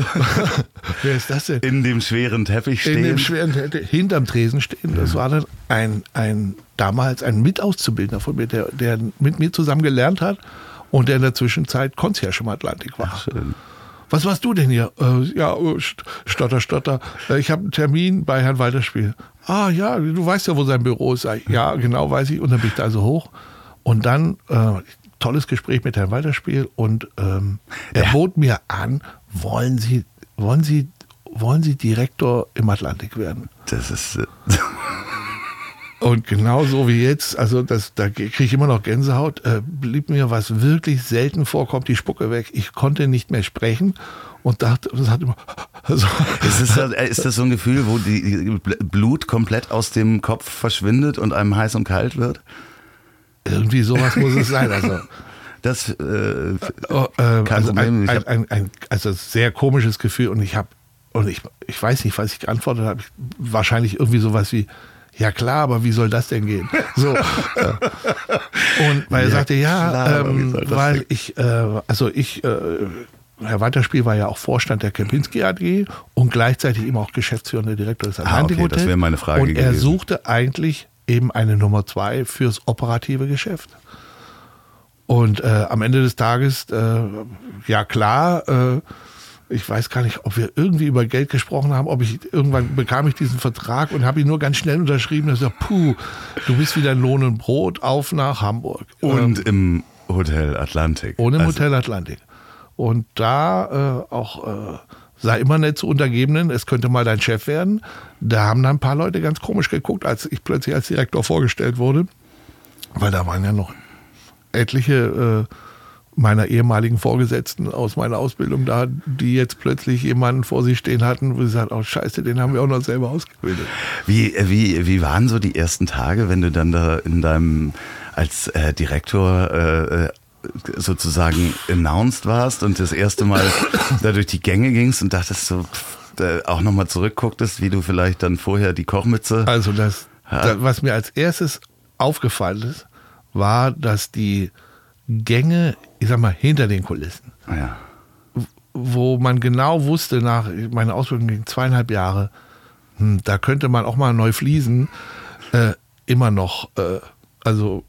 wer ist das denn? In dem schweren Teppich in stehen. dem schweren Hätte hinterm Tresen stehen. Das war dann ein, ein damals ein Mitauszubildender von mir, der, der mit mir zusammen gelernt hat und der in der Zwischenzeit im Atlantik war. Schön. Was machst du denn hier? Äh, ja, äh, st- stotter, stotter. Äh, ich habe einen Termin bei Herrn Walterspiel. Ah ja, du weißt ja, wo sein Büro ist. Ich, Ja, genau weiß ich. Und dann bin ich da also hoch. Und dann, äh, tolles Gespräch mit Herrn Walterspiel und ähm, er Ja. bot mir an, wollen Sie, wollen Sie, wollen Sie Direktor im Atlantik werden? Das ist. äh, Und genau so wie jetzt, also das, da kriege ich immer noch Gänsehaut, äh, blieb mir, was wirklich selten vorkommt, die Spucke weg. Ich konnte nicht mehr sprechen und dachte, das hat immer so, Ist das, äh, ist das so ein Gefühl, wo die die Bl- Blut komplett aus dem Kopf verschwindet und einem heiß und kalt wird? Irgendwie sowas muss es sein. Also, Das, äh, oh, äh, Kein also Problem, ein, ein, ein, ein also sehr komisches Gefühl und ich habe und ich, ich weiß nicht, was ich geantwortet habe. Ich- Wahrscheinlich irgendwie sowas wie ja klar, aber wie soll das denn gehen? So. äh, und weil er Ja, sagte, ja, klar, ähm, weil denn? ich, äh, also ich, äh, Herr Weiterspiel war ja auch Vorstand der Kempinski AG und gleichzeitig eben auch geschäftsführender Direktor des Ah, Atlantik okay, das wäre meine Frage Und er gewesen. suchte eigentlich eben eine Nummer zwei fürs operative Geschäft. Und äh, am Ende des Tages, äh, ja klar, äh, ich weiß gar nicht, ob wir irgendwie über Geld gesprochen haben, ob ich irgendwann bekam ich diesen Vertrag und habe ihn nur ganz schnell unterschrieben. Und gesagt, puh, du bist wieder in Lohn und Brot, auf nach Hamburg. und Ähm, im Hotel Atlantik. ohne im Also, Hotel Atlantik. Und da äh, auch äh, sei immer nett zu Untergebenen, es könnte mal dein Chef werden. Da haben dann ein paar Leute ganz komisch geguckt, als ich plötzlich als Direktor vorgestellt wurde. Weil da waren ja noch etliche äh, meiner ehemaligen Vorgesetzten aus meiner Ausbildung da, die jetzt plötzlich jemanden vor sich stehen hatten, wo sie sagen, oh scheiße, den haben wir auch noch selber ausgebildet. Wie, äh, wie, wie waren so die ersten Tage, wenn du dann da in deinem als äh, Direktor äh, äh, sozusagen announced warst und das erste Mal da durch die Gänge gingst und dachtest so, da auch nochmal zurückgucktest, wie du vielleicht dann vorher die Kochmütze. Also das, Ja. da, was mir als erstes aufgefallen ist, war, dass die Gänge, ich sag mal, hinter den Kulissen, ja. wo man genau wusste, nach meiner Ausbildung ging zweieinhalb Jahre, hm, da könnte man auch mal neu fließen, äh, immer noch, äh, also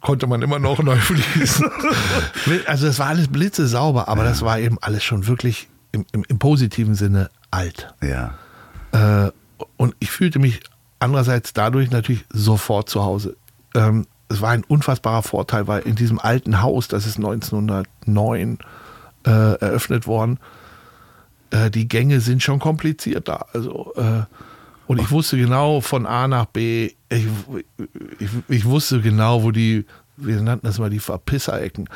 konnte man immer noch neu fließen. also das war alles blitzesauber, aber das war eben alles schon wirklich im, im, im positiven Sinne alt. Ja. Äh, und ich fühlte mich andererseits dadurch natürlich sofort zu Hause. Ähm, es war ein unfassbarer Vorteil, weil in diesem alten Haus, das ist 1909 äh, eröffnet worden, äh, die Gänge sind schon kompliziert da. Also, äh, und ich wusste genau von A nach B, ich, ich, ich wusste genau, wo die, wir nannten das mal die Verpisserecken,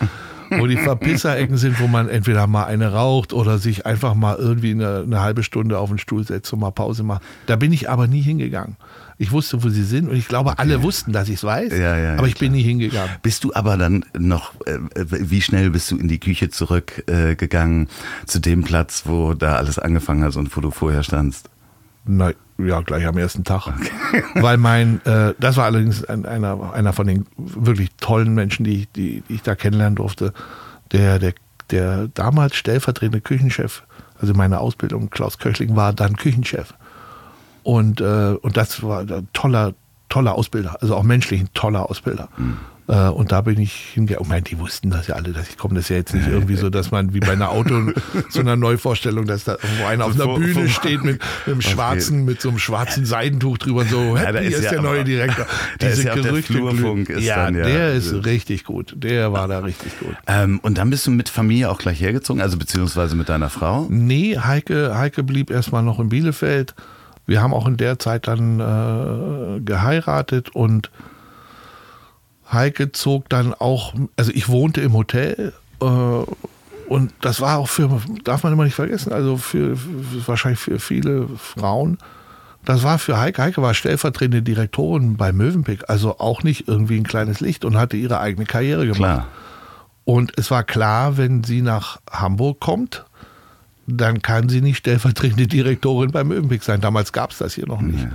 wo die Verpisserecken sind, wo man entweder mal eine raucht oder sich einfach mal irgendwie eine, eine halbe Stunde auf den Stuhl setzt und mal Pause macht. Da bin ich aber nie hingegangen. Ich wusste, wo sie sind und ich glaube, alle wussten, dass ich es weiß, Ja, ja, aber ich bin nie hingegangen. Bist du aber dann noch, äh, wie schnell bist du in die Küche zurückgegangen äh, zu dem Platz, wo da alles angefangen hat und wo du vorher standst? Na, ja, gleich am ersten Tag. Weil mein, äh, das war allerdings ein, einer, einer von den wirklich tollen Menschen, die, ich- die, die ich da kennenlernen durfte. Der, der, der damals stellvertretende Küchenchef, also in meiner Ausbildung, Klaus Köchling, war dann Küchenchef. Und, äh, und das war ein toller, toller Ausbilder, also auch menschlich ein toller Ausbilder. Äh, und da bin ich hingegangen. Ich meine, die wussten das ja alle, dass ich komme. Das ist ja jetzt nicht irgendwie so, dass man wie bei einer Auto, so einer Neuvorstellung, dass da irgendwo einer auf einer Bühne steht mit, mit einem schwarzen, mit so einem schwarzen Seidentuch drüber und so, Ja, da ist ist, ja der aber- neue Direktor. Diese ja der Gerüchte. Ist ja, dann ja- der ist richtig gut. Der war da richtig gut. Ähm, und dann bist du mit Familie auch gleich hergezogen, also beziehungsweise mit deiner Frau? Nee, Heike, Heike blieb erstmal noch in Bielefeld. Wir haben auch in der Zeit dann äh, geheiratet und Heike zog dann auch, also ich wohnte im Hotel äh, und das war auch für, darf man immer nicht vergessen, also für, für wahrscheinlich für viele Frauen, das war für Heike, Heike war stellvertretende Direktorin bei Mövenpick, also auch nicht irgendwie ein kleines Licht und hatte ihre eigene Karriere gemacht. Klar. Und es war klar, wenn sie nach Hamburg kommt, dann kann sie nicht stellvertretende Direktorin beim Mövenpick sein. Damals gab es das hier noch nicht.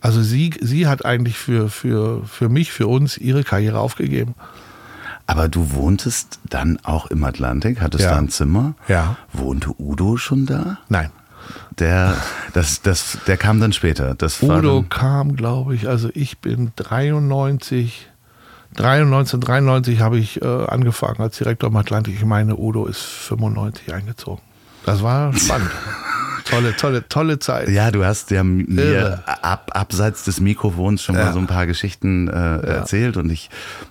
Also sie, sie hat eigentlich für, für, für mich, für uns ihre Karriere aufgegeben. Aber du wohntest dann auch im Atlantik, hattest Ja. da ein Zimmer? Ja. Wohnte Udo schon da? Nein. Der, das, das, der kam dann später. Das Udo kam, glaube ich, also ich bin 93, 93, 93 habe ich äh, angefangen als Direktor im Atlantik. Ich meine, Udo ist 95 eingezogen. Das war spannend. Tolle, tolle, tolle Zeit. Ja, du hast ja mir ab, abseits des Mikrofons schon ja. mal so ein paar Geschichten äh, ja. erzählt und ich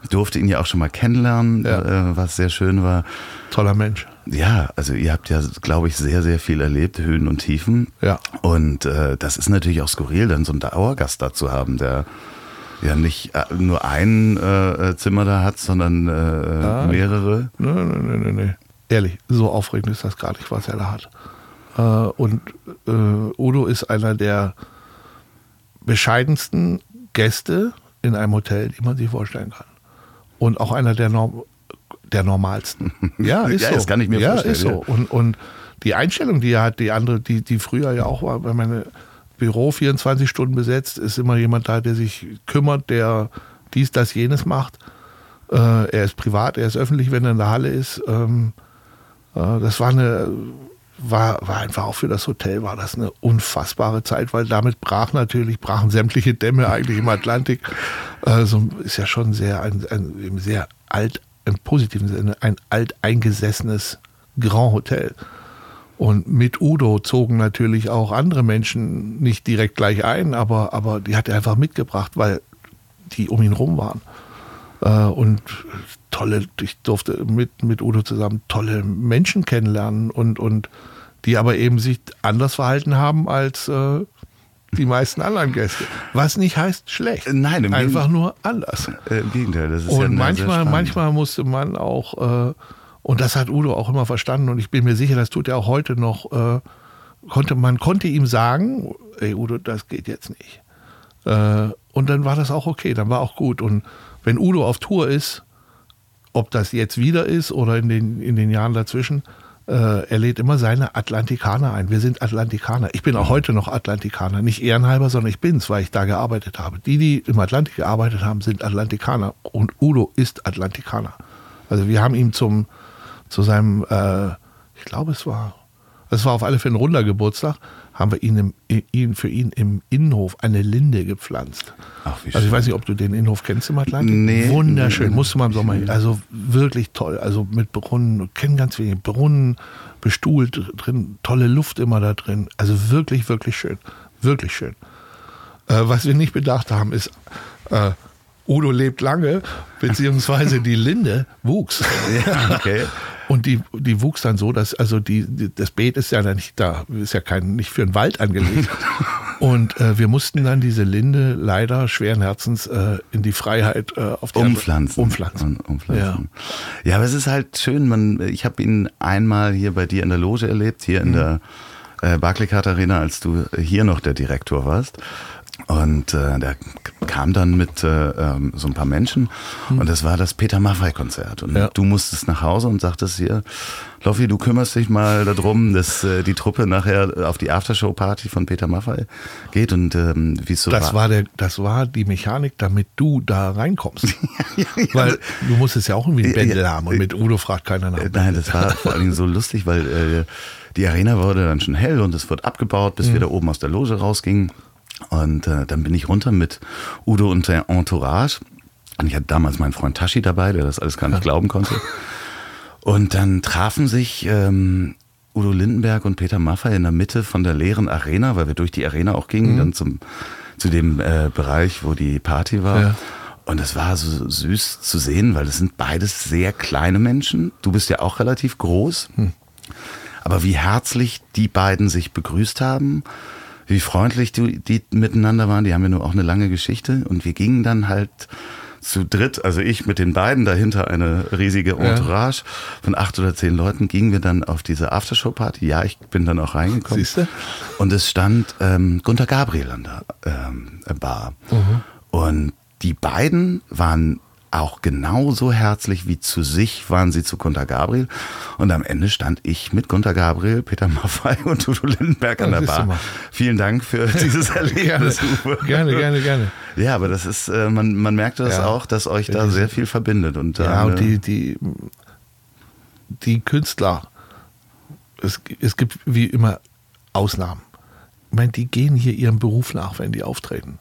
durfte ihn ja auch schon mal kennenlernen, ja. äh, was sehr schön war. Toller Mensch. Ja, also ihr habt ja, glaube ich, sehr, sehr viel erlebt, Höhen und Tiefen. Ja. Und äh, das ist natürlich auch skurril, dann so einen Dauergast da zu haben, der ja nicht äh, nur ein äh, Zimmer da hat, sondern äh, mehrere. Nein, nein, nein, nein. Ehrlich, so aufregend ist das gar nicht, was er da hat. Äh, und äh, Udo ist einer der bescheidensten Gäste in einem Hotel, die man sich vorstellen kann. Und auch einer der, Norm der normalsten. Ja, ist ja, so. Das kann ich mir ja, vorstellen. Ist so. Und, und die Einstellung, die er hat, die andere, die, die früher ja auch war, wenn meine Büro 24 Stunden besetzt, ist immer jemand da, der sich kümmert, der dies, das, jenes macht. Äh, er ist privat, er ist öffentlich, wenn er in der Halle ist. Ähm, äh, das war eine war, war einfach auch für das Hotel war das eine unfassbare Zeit, weil damit brach natürlich, brachen sämtliche Dämme eigentlich im Atlantik. Also ist ja schon sehr ein, ein sehr alt, im positiven Sinne, ein alteingesessenes Grand Hotel. Und mit Udo zogen natürlich auch andere Menschen nicht direkt gleich ein, aber, aber die hat er einfach mitgebracht, weil die um ihn rum waren. Äh, und tolle, ich durfte mit, mit Udo zusammen tolle Menschen kennenlernen und, und die aber eben sich anders verhalten haben als äh, die meisten anderen Gäste. Was nicht heißt schlecht. Äh, nein, einfach nur anders. Äh, Im Gegenteil, das ist Und ja manchmal, manchmal musste man auch, äh, und das hat Udo auch immer verstanden, und ich bin mir sicher, das tut er auch heute noch, äh, konnte, man konnte ihm sagen, ey Udo, das geht jetzt nicht. Und dann war das auch okay, dann war auch gut. Und wenn Udo auf Tour ist, ob das jetzt wieder ist oder in den, in den Jahren dazwischen, äh, er lädt immer seine Atlantikaner ein. Wir sind Atlantikaner. Ich bin auch heute noch Atlantikaner. Nicht ehrenhalber, sondern ich bin's, weil ich da gearbeitet habe. Die, die im Atlantik gearbeitet haben, sind Atlantikaner. Und Udo ist Atlantikaner. Also wir haben ihm zum, zu seinem, äh, ich glaube es war, es war auf alle Fälle ein runder Geburtstag, haben wir ihn, im, ihn für ihn im Innenhof eine Linde gepflanzt. Ach, wie schön. Also ich weiß nicht, ob du den Innenhof kennst im Atlantik. Nee. Wunderschön, musst du mal im Sommer hin. Also wirklich toll. Also mit Brunnen, kennen ganz wenige Brunnen, bestuhlt drin, tolle Luft immer da drin. Also wirklich, wirklich schön. Wirklich schön. Äh, was wir nicht bedacht haben, ist, äh, Udo lebt lange, beziehungsweise die Linde wuchs. Ja, okay. Und die, die wuchs dann so, dass, also die, die das Beet ist ja nicht da, ist ja kein, nicht für einen Wald angelegt. Und äh, wir mussten dann diese Linde leider schweren Herzens äh, in die Freiheit äh, auf die umpflanzen. Umpflanzen. umpflanzen. Ja. ja, aber es ist halt schön, man, ich habe ihn einmal hier bei dir in der Loge erlebt, hier in mhm. der äh, Barclaycard Arena, als du hier noch der Direktor warst. Und äh, der kam dann mit äh, ähm, so ein paar Menschen hm. und das war das Peter Maffei-Konzert. Und ja. du musstest nach Hause und sagtest hier, Loffi, du kümmerst dich mal darum, dass äh, die Truppe nachher auf die Aftershow-Party von Peter Maffei geht und ähm, wie es so das war. war der, das war die Mechanik, damit du da reinkommst. ja, ja, weil du musstest ja auch irgendwie ein Bändel haben und mit Udo fragt keiner nach. Nein, das war vor allen Dingen so lustig, weil äh, die Arena wurde dann schon hell und es wird abgebaut, bis mhm. wir da oben aus der Loge rausgingen. Und äh, dann bin ich runter mit Udo und der Entourage. Und ich hatte damals meinen Freund Tashi dabei, der das alles gar nicht glauben konnte. Und dann trafen sich ähm, Udo Lindenberg und Peter Maffay in der Mitte von der leeren Arena, weil wir durch die Arena auch gingen, mhm. dann zum, zu dem äh, Bereich, wo die Party war. Ja. Und es war so süß zu sehen, weil das sind beides sehr kleine Menschen. Du bist ja auch relativ groß. Mhm. Aber wie herzlich die beiden sich begrüßt haben wie freundlich die, die miteinander waren. Die haben ja nur auch eine lange Geschichte. Und wir gingen dann halt zu dritt, also ich mit den beiden, dahinter eine riesige Entourage ja. von acht oder zehn Leuten, gingen wir dann auf diese Aftershow-Party. Ja, ich bin dann auch reingekommen. Siehste? Und es stand ähm, Gunter Gabriel an der ähm, Bar. Mhm. Und die beiden waren auch genauso herzlich wie zu sich waren sie zu Gunter Gabriel. Und am Ende stand ich mit Gunter Gabriel, Peter Maffei und Udo Lindenberg an der Bar. Vielen Dank für dieses Erlebnis. gerne, gerne, gerne. Ja, aber das ist, äh, man, man merkt das ja. auch, dass euch da sehr viel verbindet. Und, ja, und die, die, die Künstler, es, es gibt wie immer Ausnahmen. Ich meine, die gehen hier ihrem Beruf nach, wenn die auftreten.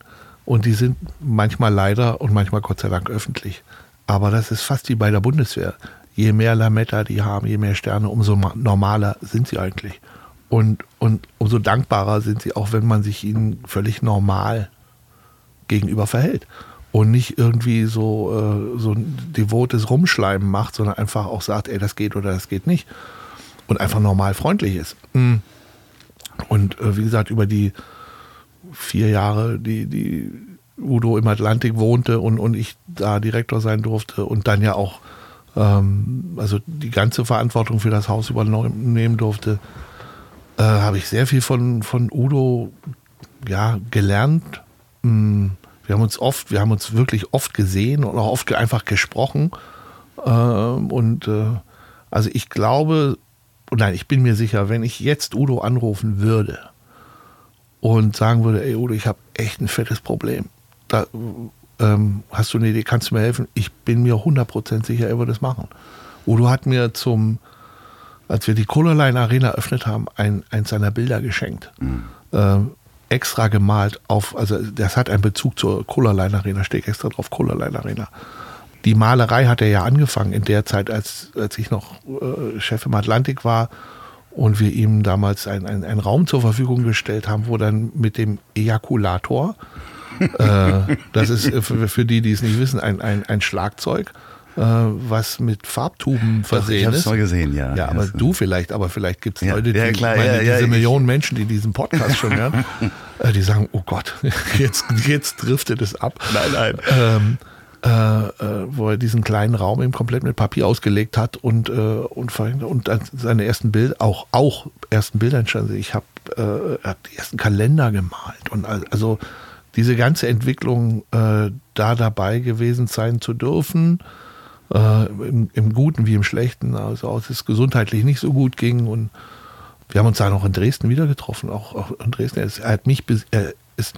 Und die sind manchmal leider und manchmal Gott sei Dank öffentlich. Aber das ist fast wie bei der Bundeswehr. Je mehr Lametta die haben, je mehr Sterne, umso normaler sind sie eigentlich. Und, und umso dankbarer sind sie auch, wenn man sich ihnen völlig normal gegenüber verhält. Und nicht irgendwie so, äh, so ein devotes Rumschleimen macht, sondern einfach auch sagt, ey, das geht oder das geht nicht. Und einfach normal freundlich ist. Mhm. Und äh, wie gesagt, über die vier Jahre, die, die Udo im Atlantik wohnte und, und ich da Direktor sein durfte und dann ja auch ähm, also die ganze Verantwortung für das Haus übernehmen durfte, äh, habe ich sehr viel von, von Udo ja, gelernt. Mm, wir haben uns oft, wir haben uns wirklich oft gesehen und auch oft einfach gesprochen. Ähm, und äh, also ich glaube, nein, ich bin mir sicher, wenn ich jetzt Udo anrufen würde und sagen würde, ey Udo, ich habe echt ein fettes Problem. Da, ähm, hast du eine Idee, kannst du mir helfen? Ich bin mir 100% sicher, er würde es machen. Udo hat mir zum, als wir die Colorline Arena eröffnet haben, ein, eins seiner Bilder geschenkt. Mhm. Ähm, extra gemalt auf, also das hat einen Bezug zur Colorline Arena, steht extra drauf, Colorline Arena. Die Malerei hat er ja angefangen in der Zeit, als, als ich noch äh, Chef im Atlantik war und wir ihm damals einen ein Raum zur Verfügung gestellt haben, wo dann mit dem Ejakulator äh, das ist äh, für, für, die, die es nicht wissen, ein, ein, ein Schlagzeug, äh, was mit Farbtuben versehen Doch, ich ist. Ich mal gesehen, ja. Ja, aber du vielleicht, aber vielleicht gibt es ja, Leute, die, ja, klar, meine, diese Millionen Menschen, die diesen Podcast schon hören, äh, die sagen, oh Gott, jetzt, jetzt driftet es ab. Nein, nein. Ähm, äh, äh, wo er diesen kleinen Raum eben komplett mit Papier ausgelegt hat und, äh, und, und seine ersten Bilder, auch, auch ersten Bilder entstanden Ich habe äh, hab die ersten Kalender gemalt und also diese ganze Entwicklung äh, da dabei gewesen sein zu dürfen, äh, im, im, Guten wie im Schlechten, also als es gesundheitlich nicht so gut ging und wir haben uns da noch in Dresden wieder getroffen, auch, auch in Dresden. Er hat mich, er ist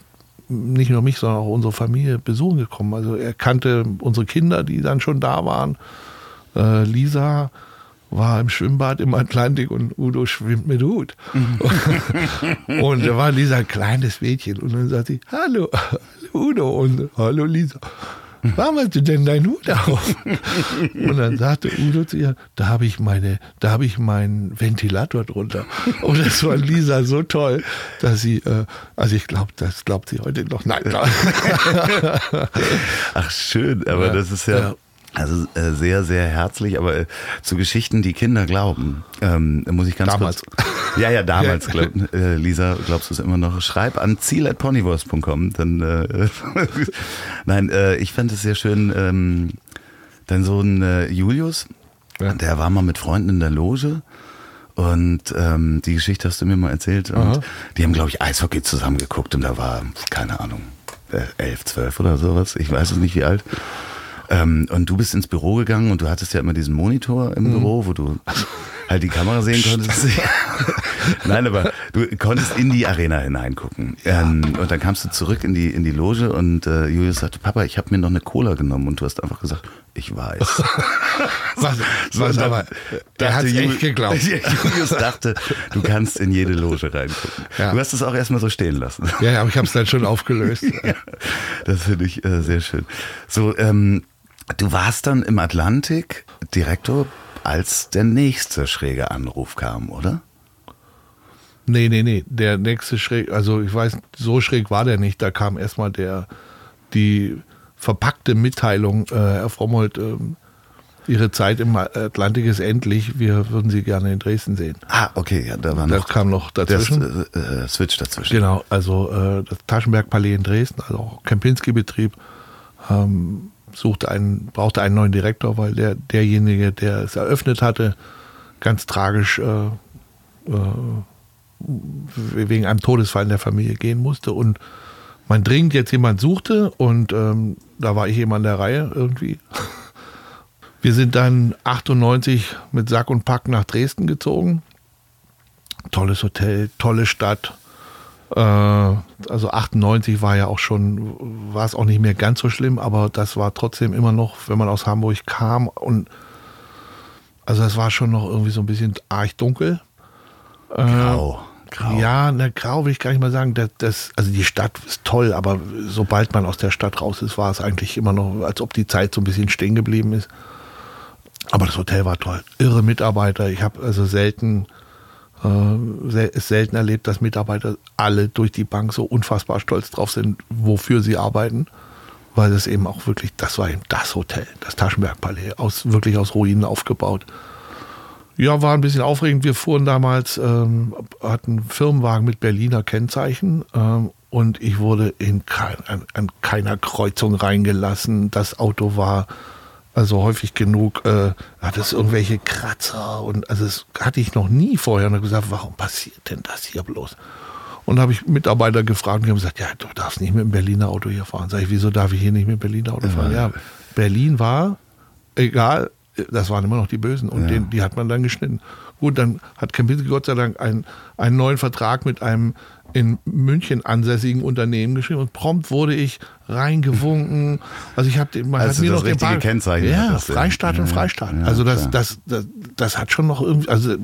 nicht nur mich, sondern auch unsere Familie besuchen gekommen. Also er kannte unsere Kinder, die dann schon da waren. Äh, Lisa, war im Schwimmbad im Atlantik und Udo schwimmt mit Hut. Und da war Lisa ein kleines Mädchen und dann sagt sie, hallo, hallo Udo und hallo Lisa. Warum hast du denn deinen Hut auf? Und dann sagte Udo zu ihr, da habe ich meine, da habe ich meinen Ventilator drunter. Und das war Lisa so toll, dass sie, äh, also ich glaube, das glaubt sie heute noch. Nein. Ach schön, aber ja, das ist ja, ja also äh, sehr, sehr herzlich, aber äh, zu Geschichten, die Kinder glauben, ähm, muss ich ganz damals. kurz. Ja, ja, damals, glaub, äh, Lisa, glaubst du es immer noch? Schreib an ziel.ponywurst.com. Dann, äh, nein, äh, ich fand es sehr schön. Ähm, dein Sohn äh, Julius, ja. der war mal mit Freunden in der Loge. Und ähm, die Geschichte hast du mir mal erzählt. Und Aha. die haben, glaube ich, Eishockey zusammengeguckt und da war, keine Ahnung, äh, elf, zwölf oder sowas. Ich weiß es nicht, wie alt. Ähm, und du bist ins Büro gegangen und du hattest ja immer diesen Monitor im mhm. Büro, wo du halt die Kamera sehen konntest. Nein, aber du konntest in die Arena hineingucken. Ja. Ähm, und dann kamst du zurück in die, in die Loge und äh, Julius sagte, Papa, ich habe mir noch eine Cola genommen. Und du hast einfach gesagt, ich weiß. was, so, was aber, der hat echt geglaubt. Julius dachte, du kannst in jede Loge reingucken. Ja. Du hast es auch erstmal so stehen lassen. Ja, ja aber ich habe es dann schon aufgelöst. ja, das finde ich äh, sehr schön. So, ähm, Du warst dann im Atlantik Direktor, als der nächste schräge Anruf kam, oder? Nee, nee, nee. Der nächste schräg, also ich weiß, so schräg war der nicht. Da kam erstmal der, die verpackte Mitteilung, äh, Herr Frommold, äh, Ihre Zeit im Atlantik ist endlich, wir würden Sie gerne in Dresden sehen. Ah, okay, ja, da war noch. Das kam noch dazwischen. Der äh, Switch dazwischen. Genau, also äh, das Taschenberg-Palais in Dresden, also auch Kempinski-Betrieb. Ähm, suchte einen, brauchte einen neuen Direktor, weil der, derjenige, der es eröffnet hatte, ganz tragisch äh, äh, wegen einem Todesfall in der Familie gehen musste und man dringend jetzt jemand suchte und ähm, da war ich eben an der Reihe irgendwie. Wir sind dann 98 mit Sack und Pack nach Dresden gezogen. Tolles Hotel, tolle Stadt, also 98 war ja auch schon, war es auch nicht mehr ganz so schlimm, aber das war trotzdem immer noch, wenn man aus Hamburg kam und also es war schon noch irgendwie so ein bisschen arg dunkel. Äh, grau. Grau. Ja, ne, grau will ich gar nicht mal sagen. Das, das, also die Stadt ist toll, aber sobald man aus der Stadt raus ist, war es eigentlich immer noch, als ob die Zeit so ein bisschen stehen geblieben ist. Aber das Hotel war toll. Irre Mitarbeiter. Ich habe also selten äh, es selten erlebt, dass Mitarbeiter alle durch die Bank so unfassbar stolz drauf sind, wofür sie arbeiten, weil es eben auch wirklich, das war eben das Hotel, das Taschenbergpalais, aus, wirklich aus Ruinen aufgebaut. Ja, war ein bisschen aufregend. Wir fuhren damals, ähm, hatten Firmenwagen mit Berliner Kennzeichen ähm, und ich wurde in kein, an, an, keiner Kreuzung reingelassen. Das Auto war also häufig genug, äh, hat es irgendwelche Kratzer und also das hatte ich noch nie vorher. Und habe gesagt, warum passiert denn das hier bloß? Und da habe ich Mitarbeiter gefragt und die haben gesagt, ja, du darfst nicht mit dem Berliner Auto hier fahren. Sag ich, wieso darf ich hier nicht mit dem Berliner Auto fahren? Ja, Berlin war, egal, das waren immer noch die Bösen und ja. den, die hat man dann geschnitten. Gut, dann hat Kempinski Gott sei Dank einen, einen neuen Vertrag mit einem in München ansässigen Unternehmen geschrieben und prompt wurde ich reingewunken. Also ich habe man also hat mir noch den Bar Kennzeichen. Ja, Freistaat und Freistaat. Ja, also das, das, das, das hat schon noch irgendwie, also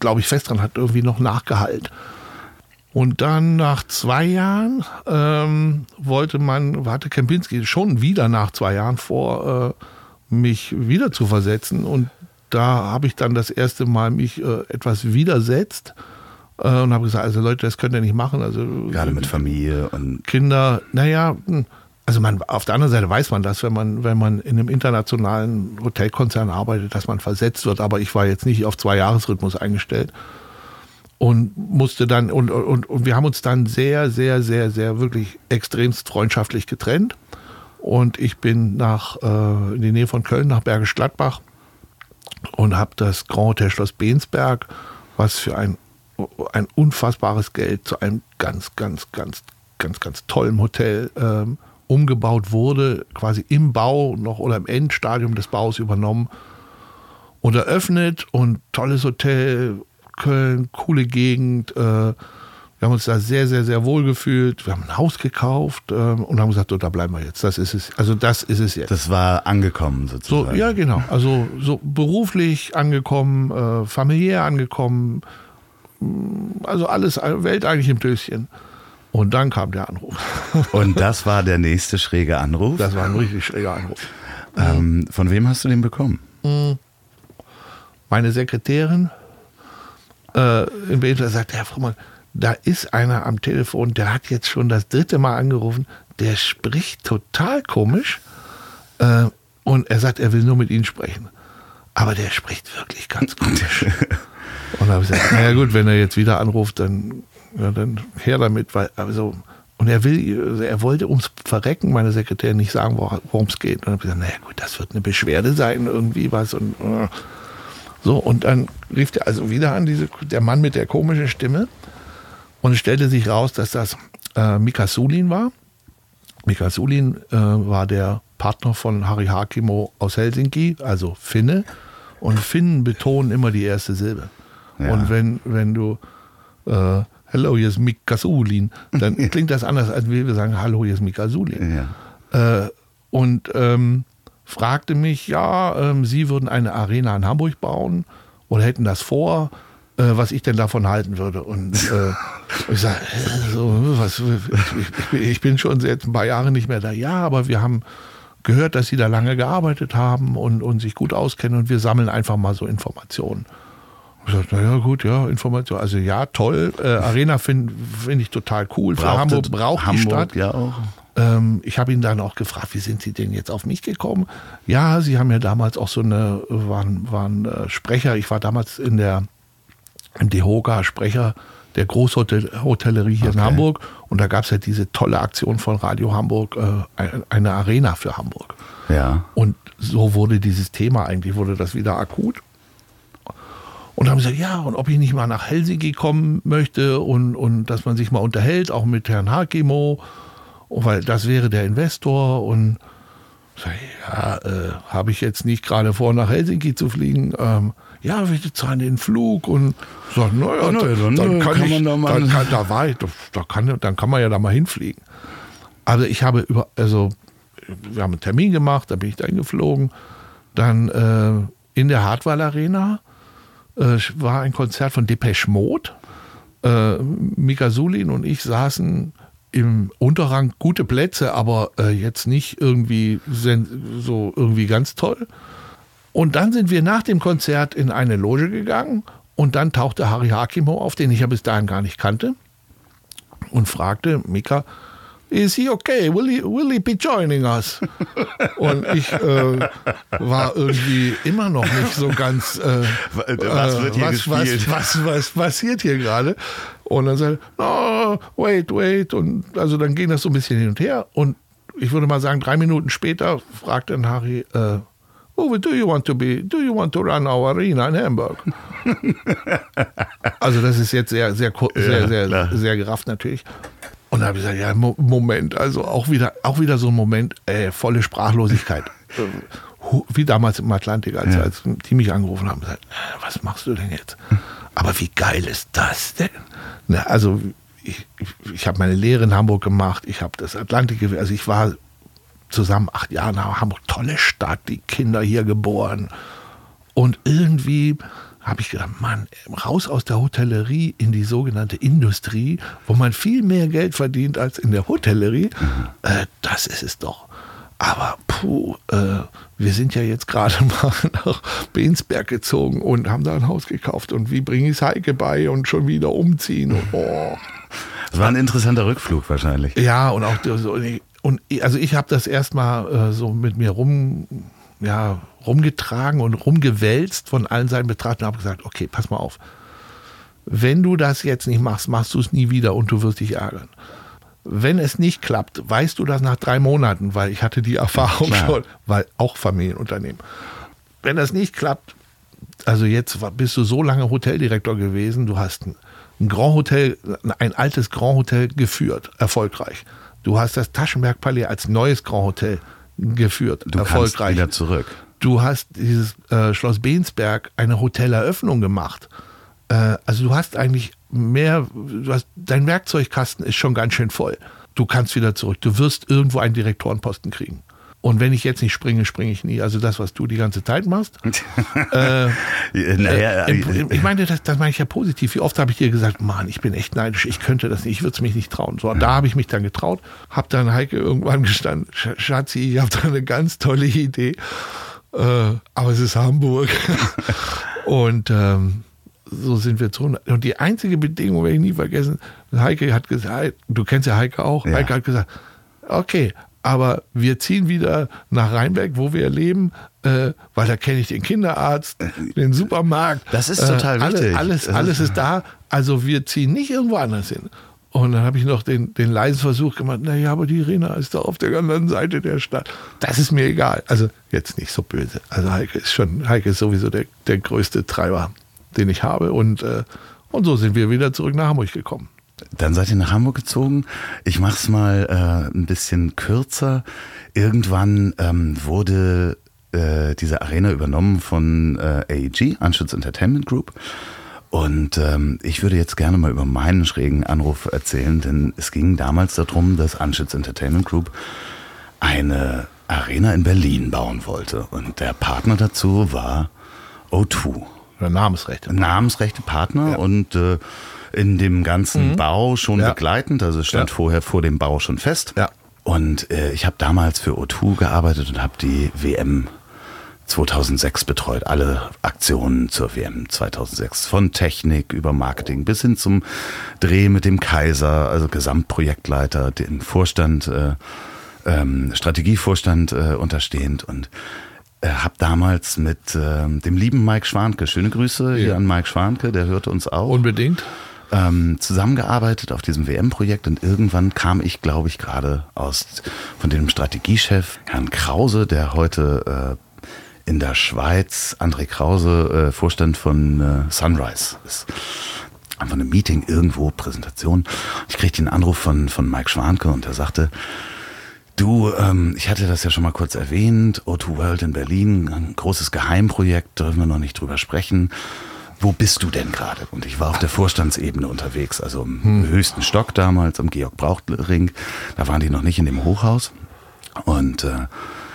glaube ich fest dran, hat irgendwie noch Nachgehalt. Und dann nach zwei Jahren ähm, wollte man, hatte Kempinski schon wieder nach zwei Jahren vor, äh, mich wieder zu versetzen. Und da habe ich dann das erste Mal mich äh, etwas widersetzt äh, und habe gesagt, also Leute, das könnt ihr nicht machen. Also gerade mit Familie und Kinder. Naja, hm, also man auf der anderen Seite weiß man das, wenn man wenn man in einem internationalen Hotelkonzern arbeitet, dass man versetzt wird. Aber ich war jetzt nicht auf zwei Jahresrhythmus eingestellt und musste dann und, und, und wir haben uns dann sehr sehr sehr sehr wirklich extremst freundschaftlich getrennt und ich bin nach, äh, in die Nähe von Köln, nach Bergisch Gladbach und habe das Grand Hotel Schloss Bensberg, was für ein, ein unfassbares Geld zu einem ganz, ganz, ganz, ganz, ganz tollen Hotel ähm, umgebaut wurde, quasi im Bau noch oder im Endstadium des Baus übernommen und eröffnet und tolles Hotel, Köln, coole Gegend, äh, wir haben uns da sehr, sehr, sehr wohl gefühlt. Wir haben ein Haus gekauft ähm, und haben gesagt, so, da bleiben wir jetzt. Das ist es. Also das ist es jetzt. Das war angekommen sozusagen. So, ja, genau. Also so beruflich angekommen, äh, familiär angekommen. Mm, also alles, Welt eigentlich im Döschen. Und dann kam der Anruf. Und das war der nächste schräge Anruf? Das war ein richtig schräger Anruf. Ähm, von wem hast du den bekommen? Mm. Meine Sekretärin äh, in Berlin sagt, Herr Frommann, da ist einer am Telefon, der hat jetzt schon das dritte Mal angerufen, der spricht total komisch äh, und er sagt, er will nur mit Ihnen sprechen. Aber der spricht wirklich ganz komisch. und da habe ich gesagt, naja gut, wenn er jetzt wieder anruft, dann, ja, dann her damit, weil, also, und er will, er wollte ums Verrecken meine Sekretärin nicht sagen, worum es geht. Und dann habe ich gesagt, naja gut, das wird eine Beschwerde sein, irgendwie was. Und äh, so, und dann rief er also wieder an, diese, der Mann mit der komischen Stimme. Und es stellte sich raus, dass das äh, Mika Sulin war. Mika Sulin äh, war der Partner von Harry Hakimo aus Helsinki, also Finne. Und Finnen betonen immer die erste Silbe. Ja. Und wenn, wenn du äh, Hello, hier ist Mika Sulin, dann klingt das anders, als wir sagen, Hallo, hier ist Mika Sulin. Ja. Äh, und ähm, fragte mich, ja, ähm, Sie würden eine Arena in Hamburg bauen oder hätten das vor äh, was ich denn davon halten würde. Und äh, ich sage, so, was, ich, ich, bin schon jetzt ein paar Jahre nicht mehr da. Ja, aber wir haben gehört, dass sie da lange gearbeitet haben und, und sich gut auskennen und wir sammeln einfach mal so Informationen. Ich sage, naja, gut, ja, Information. Also ja, toll. Äh, Arena finde find ich total cool. Für Hamburg braucht Hamburg, die Stadt. Ja auch. Ähm, ich habe ihn dann auch gefragt, wie sind Sie denn jetzt auf mich gekommen? Ja, Sie haben ja damals auch so eine, waren, waren äh, Sprecher. Ich war damals in der DEHOGA Sprecher der Großhotellerie hier okay. in Hamburg. Und da gab es ja diese tolle Aktion von Radio Hamburg, äh, eine Arena für Hamburg. Ja. Und so wurde dieses Thema eigentlich, wurde das wieder akut. Und haben gesagt, ja, und ob ich nicht mal nach Helsinki kommen möchte und, und dass man sich mal unterhält, auch mit Herrn Hakimo, weil das wäre der Investor. Und sag ich, ja, äh, habe ich jetzt nicht gerade vor, nach Helsinki zu fliegen. Ähm, ja, wir zahlen den Flug und sagen, naja, ja, dann, dann, kann, kann ich, da, dann kann, da war ich, da kann, dann kann man ja da mal hinfliegen. Also ich habe über, also wir haben einen Termin gemacht, da bin ich da hingeflogen. Dann äh, in der Hartwall Arena äh, war ein Konzert von Depeche Mode. Äh, Mika Sulin und ich saßen im Unterrang gute Plätze, aber äh, jetzt nicht irgendwie so irgendwie ganz toll. Und dann sind wir nach dem Konzert in eine Loge gegangen Und dann tauchte Harry Hakimo auf, den ich ja bis dahin gar nicht kannte, und fragte Mika, is he okay? Will he, will he be joining us? Und ich äh, war irgendwie immer noch nicht so ganz, äh, was wird hier was, gespielt? Was, was, was passiert hier gerade? Und dann sagt er, no, wait, wait. Und also dann ging das so ein bisschen hin und her. Und ich würde mal sagen, drei Minuten später fragt dann Harry, äh, Uwe, do you want to be, do you want to run our arena in Hamburg? also das ist jetzt sehr, sehr, sehr, sehr, klar. sehr gerafft natürlich. Und da habe ich gesagt, ja, Mo Moment, also auch wieder, auch wieder so ein Moment, äh, volle Sprachlosigkeit. Wie damals im Atlantik, als, Ja. als die mich angerufen haben, gesagt, was machst du denn jetzt? Aber wie geil ist das denn? Na, also ich, ich, ich habe meine Lehre in Hamburg gemacht, ich habe das Atlantik, also ich war zusammen acht Jahre in Hamburg, tolle Stadt, die Kinder hier geboren. Und irgendwie habe ich gedacht, Mann, raus aus der Hotellerie in die sogenannte Industrie, wo man viel mehr Geld verdient als in der Hotellerie. Äh, das ist es doch. Aber puh, äh, wir sind ja jetzt gerade mal nach Bensberg gezogen und haben da ein Haus gekauft. Und wie bringe ich es Heike bei und schon wieder umziehen? Oh. Das war ein interessanter Rückflug wahrscheinlich. Ja, und auch so, und ich- also ich habe das erstmal äh, so mit mir rum, ja, rumgetragen und rumgewälzt von allen Seiten betrachtet und habe gesagt, okay, pass mal auf. Wenn du das jetzt nicht machst, machst du es nie wieder und du wirst dich ärgern. Wenn es nicht klappt, weißt du das nach drei Monaten, weil ich hatte die Erfahrung Klar. schon, weil auch Familienunternehmen. Wenn das nicht klappt, also jetzt bist du so lange Hoteldirektor gewesen, du hast ein, ein Grand Hotel, ein altes Grand Hotel geführt, erfolgreich. Du hast das Taschenberg Palais als neues Grand Hotel geführt, Du kannst erfolgreich. wieder zurück. Du hast dieses äh, Schloss Bensberg eine Hoteleröffnung gemacht. Äh, also du hast eigentlich mehr, du hast, dein Werkzeugkasten ist schon ganz schön voll. Du kannst wieder zurück. Du wirst irgendwo einen Direktorenposten kriegen. Und wenn ich jetzt nicht springe, springe ich nie. Also das, was du die ganze Zeit machst. äh, naja, im, im, ich meine, das, das meine ich ja positiv. Wie oft habe ich dir gesagt, Mann, ich bin echt neidisch, ich könnte das nicht, ich würde es mich nicht trauen. So, und da habe ich mich dann getraut, habe dann Heike irgendwann gestanden, Sch- Schatzi, ich habe da eine ganz tolle Idee, äh, aber es ist Hamburg. und ähm, so sind wir zu. Und die einzige Bedingung werde ich nie vergessen, Heike hat gesagt, du kennst ja Heike auch, Ja. Heike hat gesagt, okay, aber wir ziehen wieder nach Rheinberg, wo wir leben, äh, weil da kenne ich den Kinderarzt, den Supermarkt. Das ist total äh, alle- wichtig. Alles, alles ist- ist da. Also wir ziehen nicht irgendwo anders hin. Und dann habe ich noch den, den leisen Versuch gemacht, naja, aber die Arena ist da auf der anderen Seite der Stadt. Das ist mir egal. Also jetzt nicht so böse. Also Heike ist schon, Heike ist sowieso der, der größte Treiber, den ich habe. Und, äh, und so sind wir wieder zurück nach Hamburg gekommen. Dann seid ihr nach Hamburg gezogen. Ich mach's mal äh, ein bisschen kürzer. Irgendwann ähm, wurde äh, diese Arena übernommen von äh, AEG, Anschutz Entertainment Group. Und ähm, ich würde jetzt gerne mal über meinen schrägen Anruf erzählen, denn es ging damals darum, dass Anschutz Entertainment Group eine Arena in Berlin bauen wollte. Und der Partner dazu war O2. Oder Namensrechte. Namensrechte Partner und äh, in dem ganzen Bau schon Ja. begleitend, also es stand Ja. vorher vor dem Bau schon fest. Ja. Und äh, ich habe damals für O2 gearbeitet und habe die WM 2006 betreut, alle Aktionen zur WM 2006, von Technik über Marketing bis hin zum Dreh mit dem Kaiser, also Gesamtprojektleiter, dem Vorstand, äh, ähm, Strategievorstand äh, unterstehend und äh, habe damals mit ähm, dem lieben Mike Schwanke, schöne Grüße hier Ja. an Mike Schwanke, der hörte uns auch Unbedingt. Ähm, zusammengearbeitet auf diesem WM-Projekt und irgendwann kam ich, glaube ich, gerade aus von dem Strategiechef Herrn Krause, der heute äh, in der Schweiz, André Krause, äh, Vorstand von äh, Sunrise ist. Einfach eine Meeting irgendwo, Präsentation. Ich kriegte einen Anruf von, von Mike Schwanke und er sagte, Du, ähm, ich hatte das ja schon mal kurz erwähnt, O2 World in Berlin, ein großes Geheimprojekt, dürfen wir noch nicht drüber sprechen. Wo bist du denn gerade? Und ich war auf der Vorstandsebene unterwegs, also im höchsten Stock damals, am Georg-Braucht-Ring. Da waren die noch nicht in dem Hochhaus. Und äh,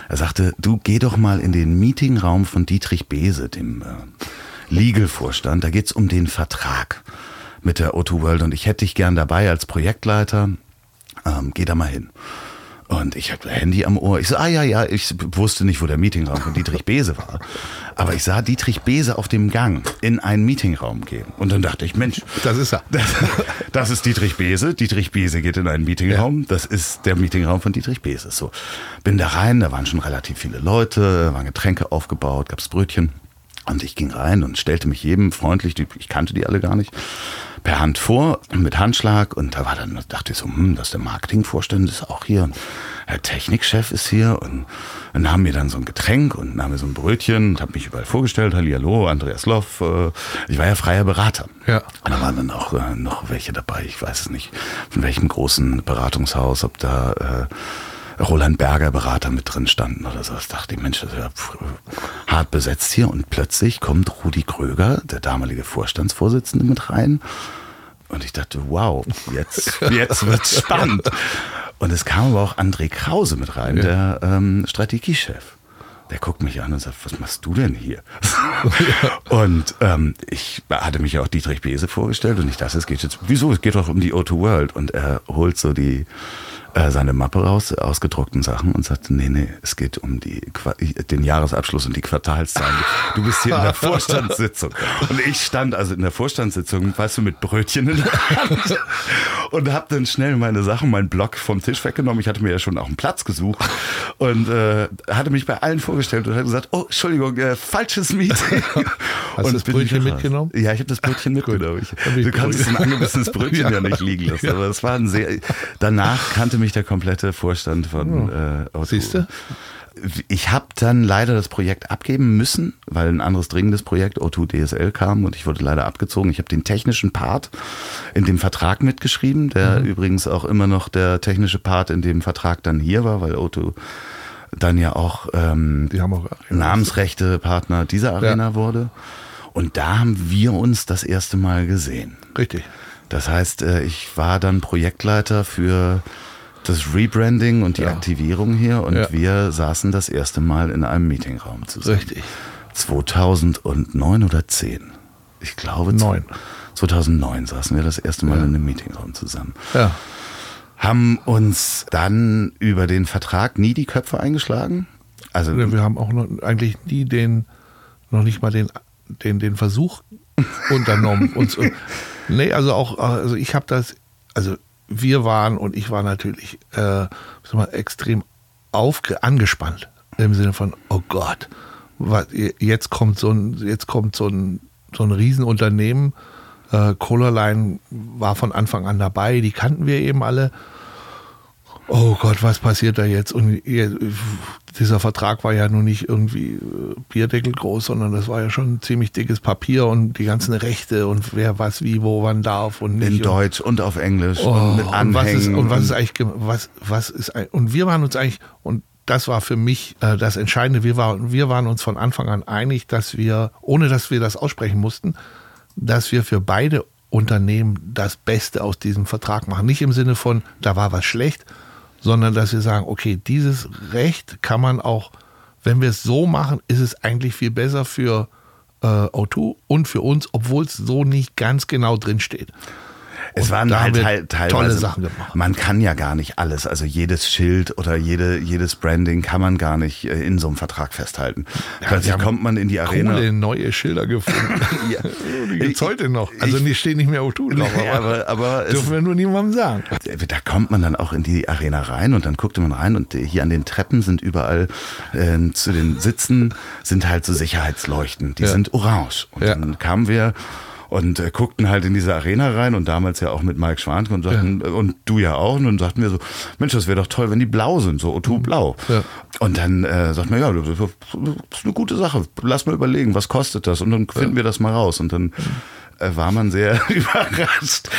er sagte, du geh doch mal in den Meetingraum von Dietrich Bese, dem äh, Legal-Vorstand. Da geht's um den Vertrag mit der O2 World und ich hätte dich gern dabei als Projektleiter. Ähm, geh da mal hin. Und ich habe Handy am Ohr. Ich so, ah ja, ja, ich wusste nicht, wo der Meetingraum von Dietrich Bese war. Aber ich sah Dietrich Bese auf dem Gang in einen Meetingraum gehen. Und dann dachte ich, Mensch, Das ist er. das, das ist Dietrich Bese. Dietrich Bese geht in einen Meetingraum. Das ist der Meetingraum von Dietrich Bese. So, bin da rein, da waren schon relativ viele Leute, waren Getränke aufgebaut, gab's Brötchen. Und ich ging rein und stellte mich jedem freundlich, die- ich kannte die alle gar nicht, per Hand vor, mit Handschlag. Und da war dann, dachte ich so, hm, das ist der Marketingvorstand ist auch hier. Und der Technikchef ist hier. Und dann nahm mir dann so ein Getränk und nahm mir so ein Brötchen und habe mich überall vorgestellt. Hallihallo, Andreas Loff. äh, Ich war ja freier Berater. Ja. Und da waren dann auch äh, noch welche dabei, ich weiß es nicht, von welchem großen Beratungshaus, ob da äh, Roland Berger Berater mit drin standen oder so. Ich dachte, Mensch, das ist ja hart besetzt hier. Und plötzlich kommt Rudi Kröger, der damalige Vorstandsvorsitzende, mit rein. Und ich dachte, wow, jetzt, jetzt wird's spannend. Und es kam aber auch André Krause mit rein, der ähm, Strategiechef. Der guckt mich an und sagt, was machst du denn hier? und ähm, ich hatte mich ja auch Dietrich Bese vorgestellt und ich dachte, es geht jetzt, wieso, es geht doch um die O2 World. Und er holt so die äh, seine Mappe raus, ausgedruckten Sachen und sagte, nee, nee, es geht um die, Qua- den Jahresabschluss und die Quartalszahlen. Du bist hier in der Vorstandssitzung. Und ich stand also in der Vorstandssitzung, weißt du, mit Brötchen in der Hand und habe dann schnell meine Sachen, meinen Block vom Tisch weggenommen. Ich hatte mir ja schon auch einen Platz gesucht und äh, hatte mich bei allen vorgestellt und habe gesagt, oh, Entschuldigung, äh, falsches Meeting. Hast du das Brötchen mitgenommen? Ja, ich habe das Brötchen mitgenommen. Ich, du kannst ein angebissenes Brötchen ja. Ja. nicht liegen lassen. Aber es war ein sehr. Danach kannte mich der komplette Vorstand von äh, Auto. Siehst du? Ich habe dann leider das Projekt abgeben müssen, weil ein anderes dringendes Projekt O2 DSL kam und ich wurde leider abgezogen. Ich habe den technischen Part in dem Vertrag mitgeschrieben, der übrigens auch immer noch der technische Part in dem Vertrag dann hier war, weil O2 dann ja auch ähm, Die haben auch Namensrechte Partner dieser Arena wurde. Und da haben wir uns das erste Mal gesehen. Richtig. Das heißt, äh, ich war dann Projektleiter für das Rebranding und die Ja. Aktivierung hier und Ja. wir saßen das erste Mal in einem Meetingraum zusammen. Richtig. 2009 oder 10? Ich glaube Neun. 2009 saßen wir das erste Mal in einem Meetingraum zusammen. Ja. Haben uns dann über den Vertrag nie die Köpfe eingeschlagen. Also Wir haben auch noch eigentlich nie den, noch nicht mal den, den, den Versuch unternommen. uns, nee, also auch, also ich habe das, also wir waren und ich war natürlich äh, mal, extrem aufge, angespannt im Sinne von, oh Gott, was, jetzt kommt so ein, jetzt kommt so ein, so ein Riesenunternehmen. Äh, Colorline war von Anfang an dabei, die kannten wir eben alle. Oh Gott, was passiert da jetzt? Und dieser Vertrag war ja nun nicht irgendwie äh, Bierdeckel groß, sondern das war ja schon ein ziemlich dickes Papier und die ganzen Rechte und wer was wie wo wann darf und nicht. in Und- Deutsch und auf Englisch Oh, und mit und was ist, Anhängen. und was ist eigentlich, ge- was, was ist, und wir waren uns eigentlich, und das war für mich äh, das Entscheidende, wir waren, wir waren uns von Anfang an einig, dass wir, ohne dass wir das aussprechen mussten, dass wir für beide Unternehmen das Beste aus diesem Vertrag machen. Nicht im Sinne von, da war was schlecht, sondern dass wir sagen, okay, dieses Recht kann man auch, wenn wir es so machen, ist es eigentlich viel besser für äh, O2 und für uns, obwohl es so nicht ganz genau drin steht. Es waren halt, halt teilweise, tolle Sachen gemacht. Man kann ja gar nicht alles, also jedes Schild oder jede, jedes Branding kann man gar nicht äh, in so einem Vertrag festhalten. wir Plötzlich kommt man in die Arena. coole neue Schilder gefunden. Ja. Die gibt's heute noch. Also die stehen nicht mehr O2 drauf, Nee, aber, aber es, dürfen wir nur niemandem sagen. da kommt man dann auch in die Arena rein und dann guckte man rein und hier an den Treppen sind überall äh, zu den Sitzen sind halt so Sicherheitsleuchten, die Ja. sind orange. Und Ja. dann kamen wir und äh, guckten halt in diese Arena rein und damals ja auch mit Mike Schwanke und sagten, äh, und du ja auch, und dann sagten wir so, Mensch, das wäre doch toll, wenn die blau sind, so O2 blau. Ja. Und dann äh, sagten wir, ja, das ist eine gute Sache, lass mal überlegen, was kostet das? Und dann finden wir das mal raus. Und dann äh, war man sehr überrascht,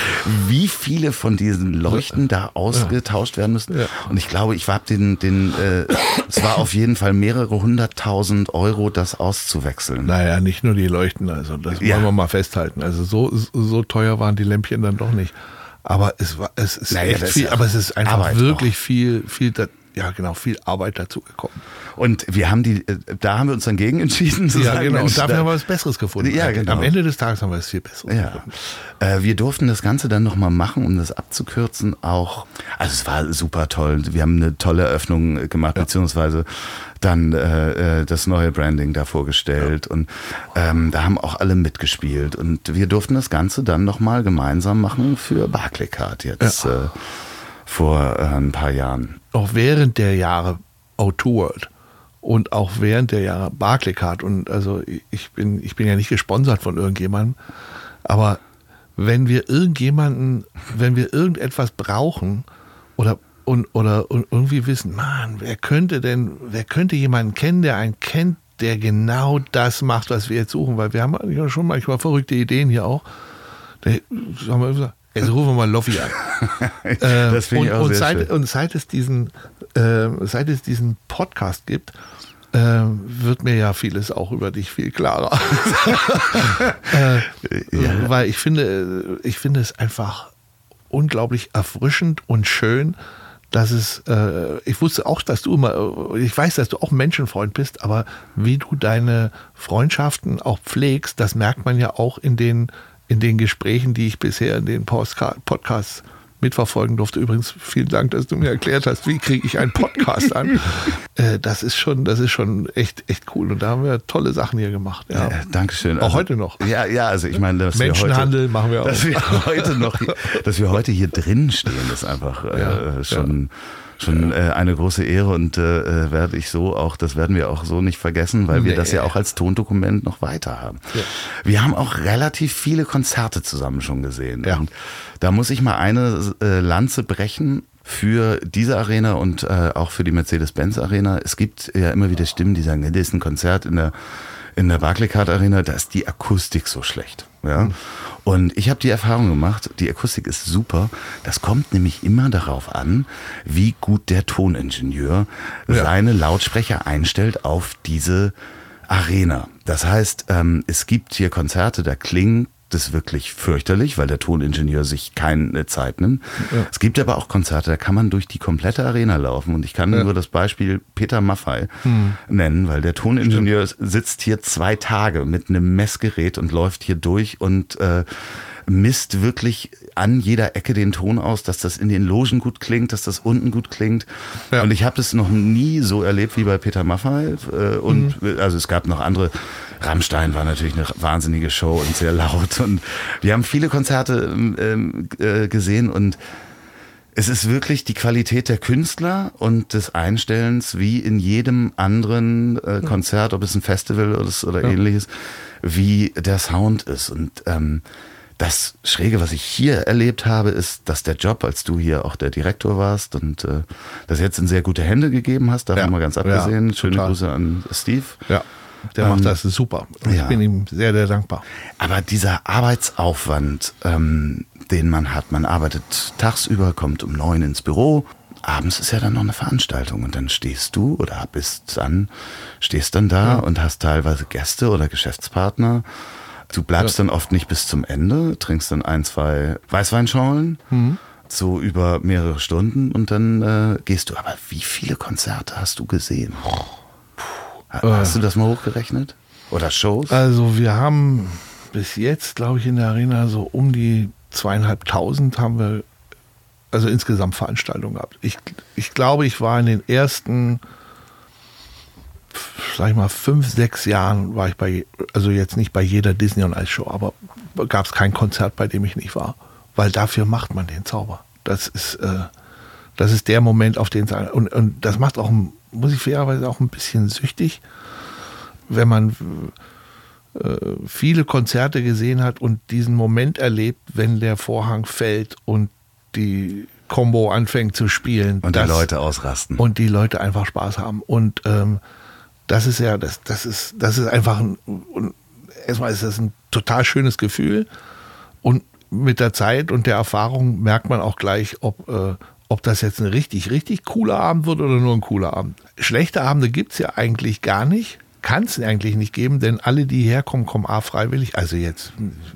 wie viele von diesen Leuchten da ausgetauscht werden müssen. Ja. Und ich glaube, ich habe den, den äh, es war auf jeden Fall mehrere hunderttausend Euro, das auszuwechseln. Naja, nicht nur die Leuchten, also das Ja. wollen wir mal festhalten. Also so, so teuer waren die Lämpchen dann doch nicht. Aber es war, es ist Naja, viel, aber es ist einfach Arbeit wirklich viel, viel da, ja genau, viel Arbeit dazu gekommen. Und wir haben die, äh, da haben wir uns dann gegen entschieden zu ja, sagen, genau. Mensch, Und dafür da- haben wir was Besseres gefunden. Ja, genau. Am Ende des Tages haben wir es viel Besseres Ja. gefunden. Äh, wir durften das Ganze dann nochmal machen, um das abzukürzen. Auch, also es war super toll. Wir haben eine tolle Eröffnung gemacht, beziehungsweise dann äh, äh, das neue Branding da vorgestellt. Und ähm, da haben auch alle mitgespielt. Und wir durften das Ganze dann nochmal gemeinsam machen für Barclaycard jetzt äh, vor äh, ein paar Jahren. Auch während der Jahre O2 World und auch während der Jahre Barclaycard und also ich bin, ich bin ja nicht gesponsert von irgendjemandem, aber wenn wir irgendjemanden, wenn wir irgendetwas brauchen oder und, oder und irgendwie wissen, man, wer könnte denn, wer könnte jemanden kennen, der einen kennt, der genau das macht, was wir jetzt suchen, weil wir haben auch schon manchmal verrückte Ideen hier auch. Da haben wir gesagt, jetzt rufen wir mal Loffi an. Ähm, das finde ich und, auch und sehr seit, schön. Und seit es diesen, äh, seit es diesen Podcast gibt, äh, wird mir ja vieles auch über dich viel klarer. äh, Weil ich finde, ich finde es einfach unglaublich erfrischend und schön, dass es, äh, ich wusste auch, dass du immer, ich weiß, dass du auch Menschenfreund bist, aber wie du deine Freundschaften auch pflegst, das merkt man ja auch in den, in den Gesprächen, die ich bisher in den Podcasts mitverfolgen durfte. Übrigens, vielen Dank, dass du mir erklärt hast, wie kriege ich einen Podcast an. äh, das ist schon, das ist schon echt, echt cool. Und da haben wir tolle Sachen hier gemacht. Ja. Äh, Dankeschön. Auch heute noch. Ja, ja, also ich meine, dass Menschenhandel wir heute, machen wir auch. Dass wir heute noch, hier- dass wir heute hier drin stehen, ist einfach äh, Ja, schon schon äh, eine große Ehre und äh, äh, werde ich so auch, das werden wir auch so nicht vergessen, weil wir Nee. das ja auch als Tondokument noch weiter haben. Ja. Wir haben auch relativ viele Konzerte zusammen schon gesehen. Ja. Und da muss ich mal eine äh, Lanze brechen für diese Arena und äh, auch für die Mercedes-Benz Arena. Es gibt ja immer wieder Stimmen, die sagen, das ist ein Konzert in der in der Barclaycard Arena, da ist die Akustik so schlecht. Ja? Und ich habe die Erfahrung gemacht, die Akustik ist super. Das kommt nämlich immer darauf an, wie gut der Toningenieur Ja. seine Lautsprecher einstellt auf diese Arena. Das heißt, ähm, es gibt hier Konzerte, da klingt das wirklich fürchterlich, weil der Toningenieur sich keine Zeit nimmt. Es gibt aber auch Konzerte, da kann man durch die komplette Arena laufen. Und ich kann Ja. nur das Beispiel Peter Maffei nennen, weil der Toningenieur sitzt hier zwei Tage mit einem Messgerät und läuft hier durch und äh, misst wirklich an jeder Ecke den Ton aus, dass das in den Logen gut klingt, dass das unten gut klingt. Ja. Und ich habe das noch nie so erlebt wie bei Peter Maffay. Äh, und Mhm. also es gab noch andere. Rammstein war natürlich eine wahnsinnige Show und sehr laut. Und wir haben viele Konzerte ähm, äh, gesehen und es ist wirklich die Qualität der Künstler und des Einstellens, wie in jedem anderen äh, Konzert, ob es ein Festival ist oder ähnliches, wie der Sound ist. Und ähm, das Schräge, was ich hier erlebt habe, ist, dass der Job, als du hier auch der Direktor warst und äh, das jetzt in sehr gute Hände gegeben hast, davon Ja. mal ganz abgesehen. Ja, Schöne total. Grüße an Steve. Ja, der Ähm, macht das super. Und ja. Ich bin ihm sehr, sehr dankbar. Aber dieser Arbeitsaufwand, ähm, den man hat, man arbeitet tagsüber, kommt um neun ins Büro, abends ist ja dann noch eine Veranstaltung und dann stehst du oder bist dann, stehst dann da und hast teilweise Gäste oder Geschäftspartner. Du bleibst dann oft nicht bis zum Ende, trinkst dann ein, zwei Weißweinschorlen, so über mehrere Stunden und dann äh, gehst du. Aber wie viele Konzerte hast du gesehen? Puh. Hast du das mal hochgerechnet? Oder Shows? Also wir haben bis jetzt, glaube ich, in der Arena so um die zweieinhalbtausend haben wir also insgesamt Veranstaltungen gehabt. Ich, ich glaube, ich war in den ersten, sag ich mal, fünf, sechs Jahren war ich bei, also jetzt nicht bei jeder Disney on Ice Show, aber gab es kein Konzert, bei dem ich nicht war. Weil dafür macht man den Zauber. Das ist, äh, das ist der Moment, auf den es und, und das macht auch, muss ich fairerweise auch ein bisschen süchtig, wenn man äh, viele Konzerte gesehen hat und diesen Moment erlebt, wenn der Vorhang fällt und die Combo anfängt zu spielen. und die Das- Leute ausrasten. und die Leute einfach Spaß haben. Und ähm, das ist ja, das, das ist, das ist einfach ein, und erstmal ist das ein total schönes Gefühl. Und mit der Zeit und der Erfahrung merkt man auch gleich, ob, äh, ob das jetzt ein richtig, richtig cooler Abend wird oder nur ein cooler Abend. Schlechte Abende gibt es ja eigentlich gar nicht. Kann es eigentlich nicht geben, denn alle, die herkommen, kommen A freiwillig. Also jetzt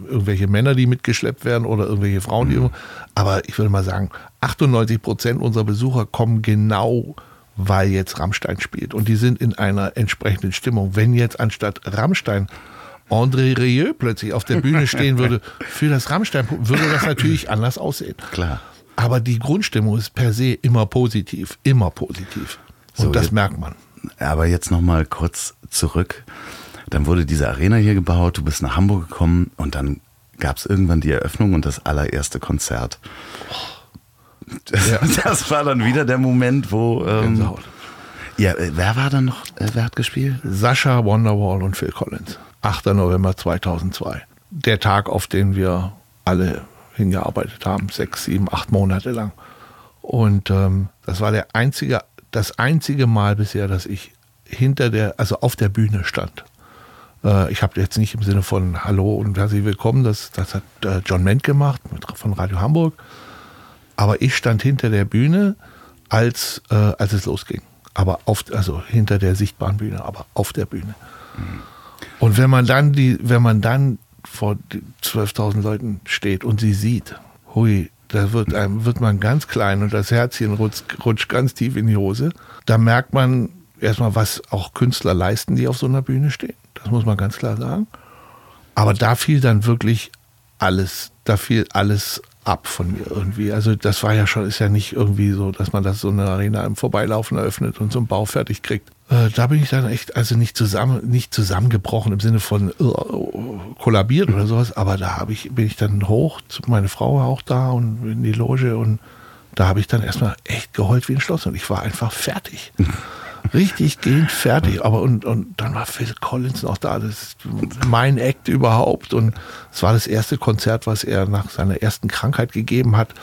irgendwelche Männer, die mitgeschleppt werden oder irgendwelche Frauen, die. Aber ich würde mal sagen, 98 Prozent unserer Besucher kommen genau, weil jetzt Rammstein spielt. Und die sind in einer entsprechenden Stimmung. Wenn jetzt anstatt Rammstein André Rieu plötzlich auf der Bühne stehen würde für das Rammstein, würde das natürlich anders aussehen. Klar. Aber die Grundstimmung ist per se immer positiv, immer positiv. Und So, das jetzt- merkt man. Aber jetzt noch mal kurz zurück. Dann wurde diese Arena hier gebaut, du bist nach Hamburg gekommen und dann gab es irgendwann die Eröffnung und das allererste Konzert. Ja. Das war dann wieder der Moment, wo... Ähm, ja, äh, wer war dann noch, äh, wer hat gespielt? Sascha Wonderwall und Phil Collins. 8. November 2002. Der Tag, auf den wir alle hingearbeitet haben, sechs, sieben, acht Monate lang. Und ähm, das war der einzige, das einzige Mal bisher, dass ich hinter der, also auf der Bühne stand. Äh, ich habe jetzt nicht im Sinne von Hallo und herzlich willkommen, das, das hat äh, John Ment gemacht mit, von Radio Hamburg. Aber ich stand hinter der Bühne, als, äh, als es losging. Aber auf, also hinter der sichtbaren Bühne, aber auf der Bühne. Und wenn man dann die, wenn man dann vor die 12.000 Leuten steht und sie sieht, hui, da wird einem, wird man ganz klein und das Herzchen rutscht, rutscht ganz tief in die Hose. Da merkt man erstmal, was auch Künstler leisten, die auf so einer Bühne stehen. Das muss man ganz klar sagen. Aber da fiel dann wirklich alles, da fiel alles ab von mir irgendwie. Also das war ja schon, ist ja nicht irgendwie so, dass man das so eine Arena im Vorbeilaufen eröffnet und so einen Bau fertig kriegt. Äh, da bin ich dann echt, also nicht zusammen, nicht zusammengebrochen im Sinne von äh, kollabiert oder sowas, aber da habe ich, bin ich dann hoch, meine Frau war auch da und in die Loge und da habe ich dann erstmal echt geheult wie ein Schloss und ich war einfach fertig. Richtig gehend fertig. Aber und, und dann war Phil Collins noch da. Das ist mein Act überhaupt. Und es war das erste Konzert, was er nach seiner ersten Krankheit gegeben hat.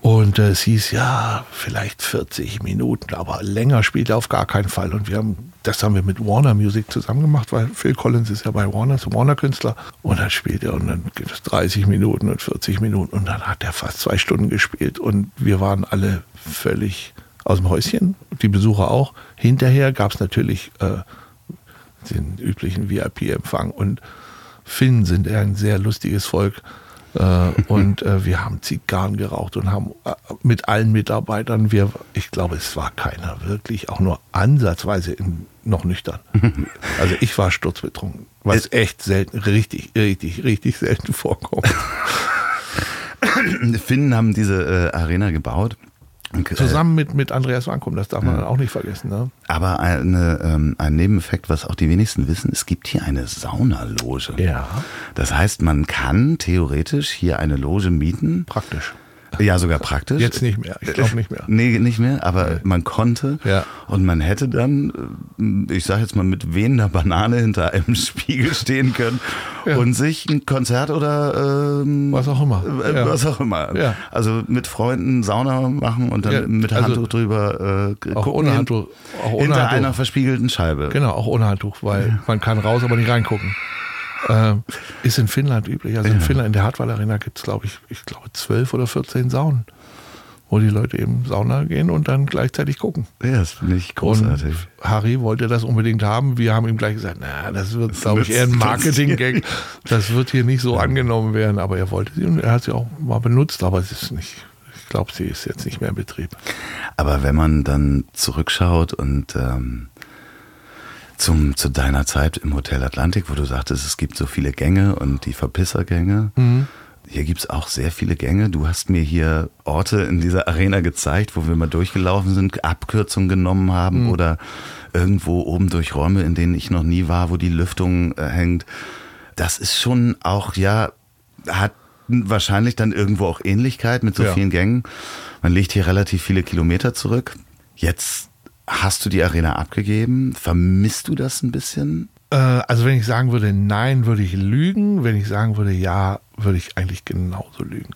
Und äh, es hieß, ja, vielleicht 40 Minuten, aber länger spielt er auf gar keinen Fall. Und wir haben, das haben wir mit Warner Music zusammen gemacht, weil Phil Collins ist ja bei Warner, ist Warner-Künstler. Und dann spielt er und dann geht es 30 Minuten und 40 Minuten und dann hat er fast zwei Stunden gespielt. Und wir waren alle völlig aus dem Häuschen, die Besucher auch. Hinterher gab es natürlich äh, den üblichen VIP-Empfang und Finnen sind ein sehr lustiges Volk. Äh, und äh, wir haben Zigarren geraucht und haben äh, mit allen Mitarbeitern, wir, ich glaube, es war keiner wirklich auch nur ansatzweise in, noch nüchtern. Also ich war sturzbetrunken, was echt selten, richtig, richtig, richtig selten vorkommt. Finnen haben diese äh, Arena gebaut. Äh, Zusammen mit, mit Andreas Wankum, das darf man auch nicht vergessen. Ne? Aber eine, ähm, ein Nebeneffekt, was auch die wenigsten wissen, es gibt hier eine Saunaloge. Ja. Das heißt, man kann theoretisch hier eine Loge mieten. Praktisch. Ja, sogar praktisch. Jetzt nicht mehr, ich glaube nicht mehr. Nee, nicht mehr, aber man konnte. Ja. Und man hätte dann, äh, ich sage jetzt mal, mit wehender Banane hinter einem Spiegel stehen können Ja. und sich ein Konzert oder ähm, Was auch immer. äh, Ja. was auch immer. Also mit Freunden Sauna machen und dann mit also Handtuch drüber äh, Auch ohne Handtuch. Auch ohne hinter Handtuch. einer verspiegelten Scheibe. Genau, auch ohne Handtuch, weil man kann raus, aber nicht reingucken. Ähm, ist in Finnland üblich. Also in Finnland, in der Hartwall Arena gibt es, glaube ich, ich glaube, zwölf oder 14 Saunen, wo die Leute eben Sauna gehen und dann gleichzeitig gucken. Ja, das finde ich großartig. Und Harry wollte das unbedingt haben. Wir haben ihm gleich gesagt, na, das wird, glaube ich, eher ein Marketing-Gag. Das wird hier nicht so angenommen werden. Aber er wollte sie und er hat sie auch mal benutzt, aber es ist nicht, ich glaube, sie ist jetzt nicht mehr in Betrieb. Aber wenn man dann zurückschaut und ähm, zum, zu deiner Zeit im Hotel Atlantik, wo du sagtest, es gibt so viele Gänge und die Verpissergänge. Hier gibt es auch sehr viele Gänge. Du hast mir hier Orte in dieser Arena gezeigt, wo wir mal durchgelaufen sind, Abkürzungen genommen haben oder irgendwo oben durch Räume, in denen ich noch nie war, wo die Lüftung äh, hängt. Das ist schon auch, ja, hat wahrscheinlich dann irgendwo auch Ähnlichkeit mit so Ja. vielen Gängen. Man legt hier relativ viele Kilometer zurück. Jetzt hast du die Arena abgegeben. Vermisst du das ein bisschen? Äh, also wenn ich sagen würde nein, würde ich lügen. Wenn ich sagen würde ja, würde ich eigentlich genauso lügen.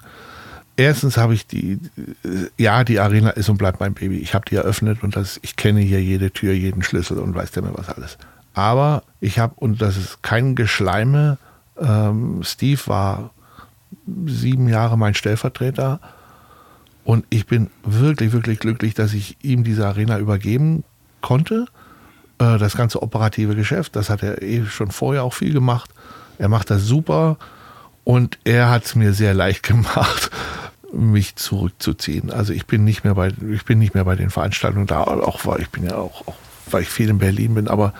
Erstens habe ich die, äh, ja, die Arena ist und bleibt mein Baby. Ich habe die eröffnet und das, ich kenne hier jede Tür, jeden Schlüssel und weiß der mir was alles. Aber ich habe, und das ist kein Geschleime, ähm, Steve war sieben Jahre mein Stellvertreter und ich bin wirklich, wirklich glücklich, dass ich ihm diese Arena übergeben konnte äh, das ganze operative Geschäft. Das hat er eh schon vorher auch viel gemacht. Er macht das super und er hat es mir sehr leicht gemacht, mich zurückzuziehen. Also ich bin nicht mehr bei, ich bin nicht mehr bei den Veranstaltungen da, auch weil ich bin ja auch, auch weil ich viel in Berlin bin, aber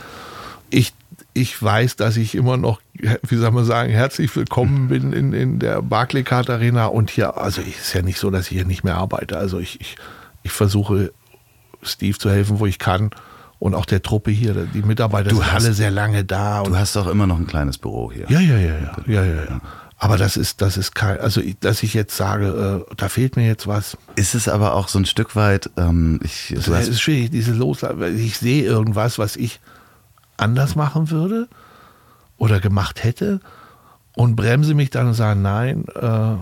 ich, ich weiß, dass ich immer noch, wie soll man sagen, herzlich willkommen bin in, in der Barclaycard Arena und hier, also es ist ja nicht so, dass ich hier nicht mehr arbeite. Also ich, ich, ich versuche Steve zu helfen, wo ich kann und auch der Truppe hier, die Mitarbeiter Du sind hast- alle sehr lange da. Du hast doch immer noch ein kleines Büro hier. Ja, ja, ja, ja, ja, ja, ja. Aber das ist, das ist kein, also dass ich jetzt sage, äh, da fehlt mir jetzt was. Ist es aber auch so ein Stück weit, ähm, ich, Das ist schwierig, diese weil Ich sehe irgendwas, was ich anders machen würde oder gemacht hätte und bremse mich dann und sage, nein, äh,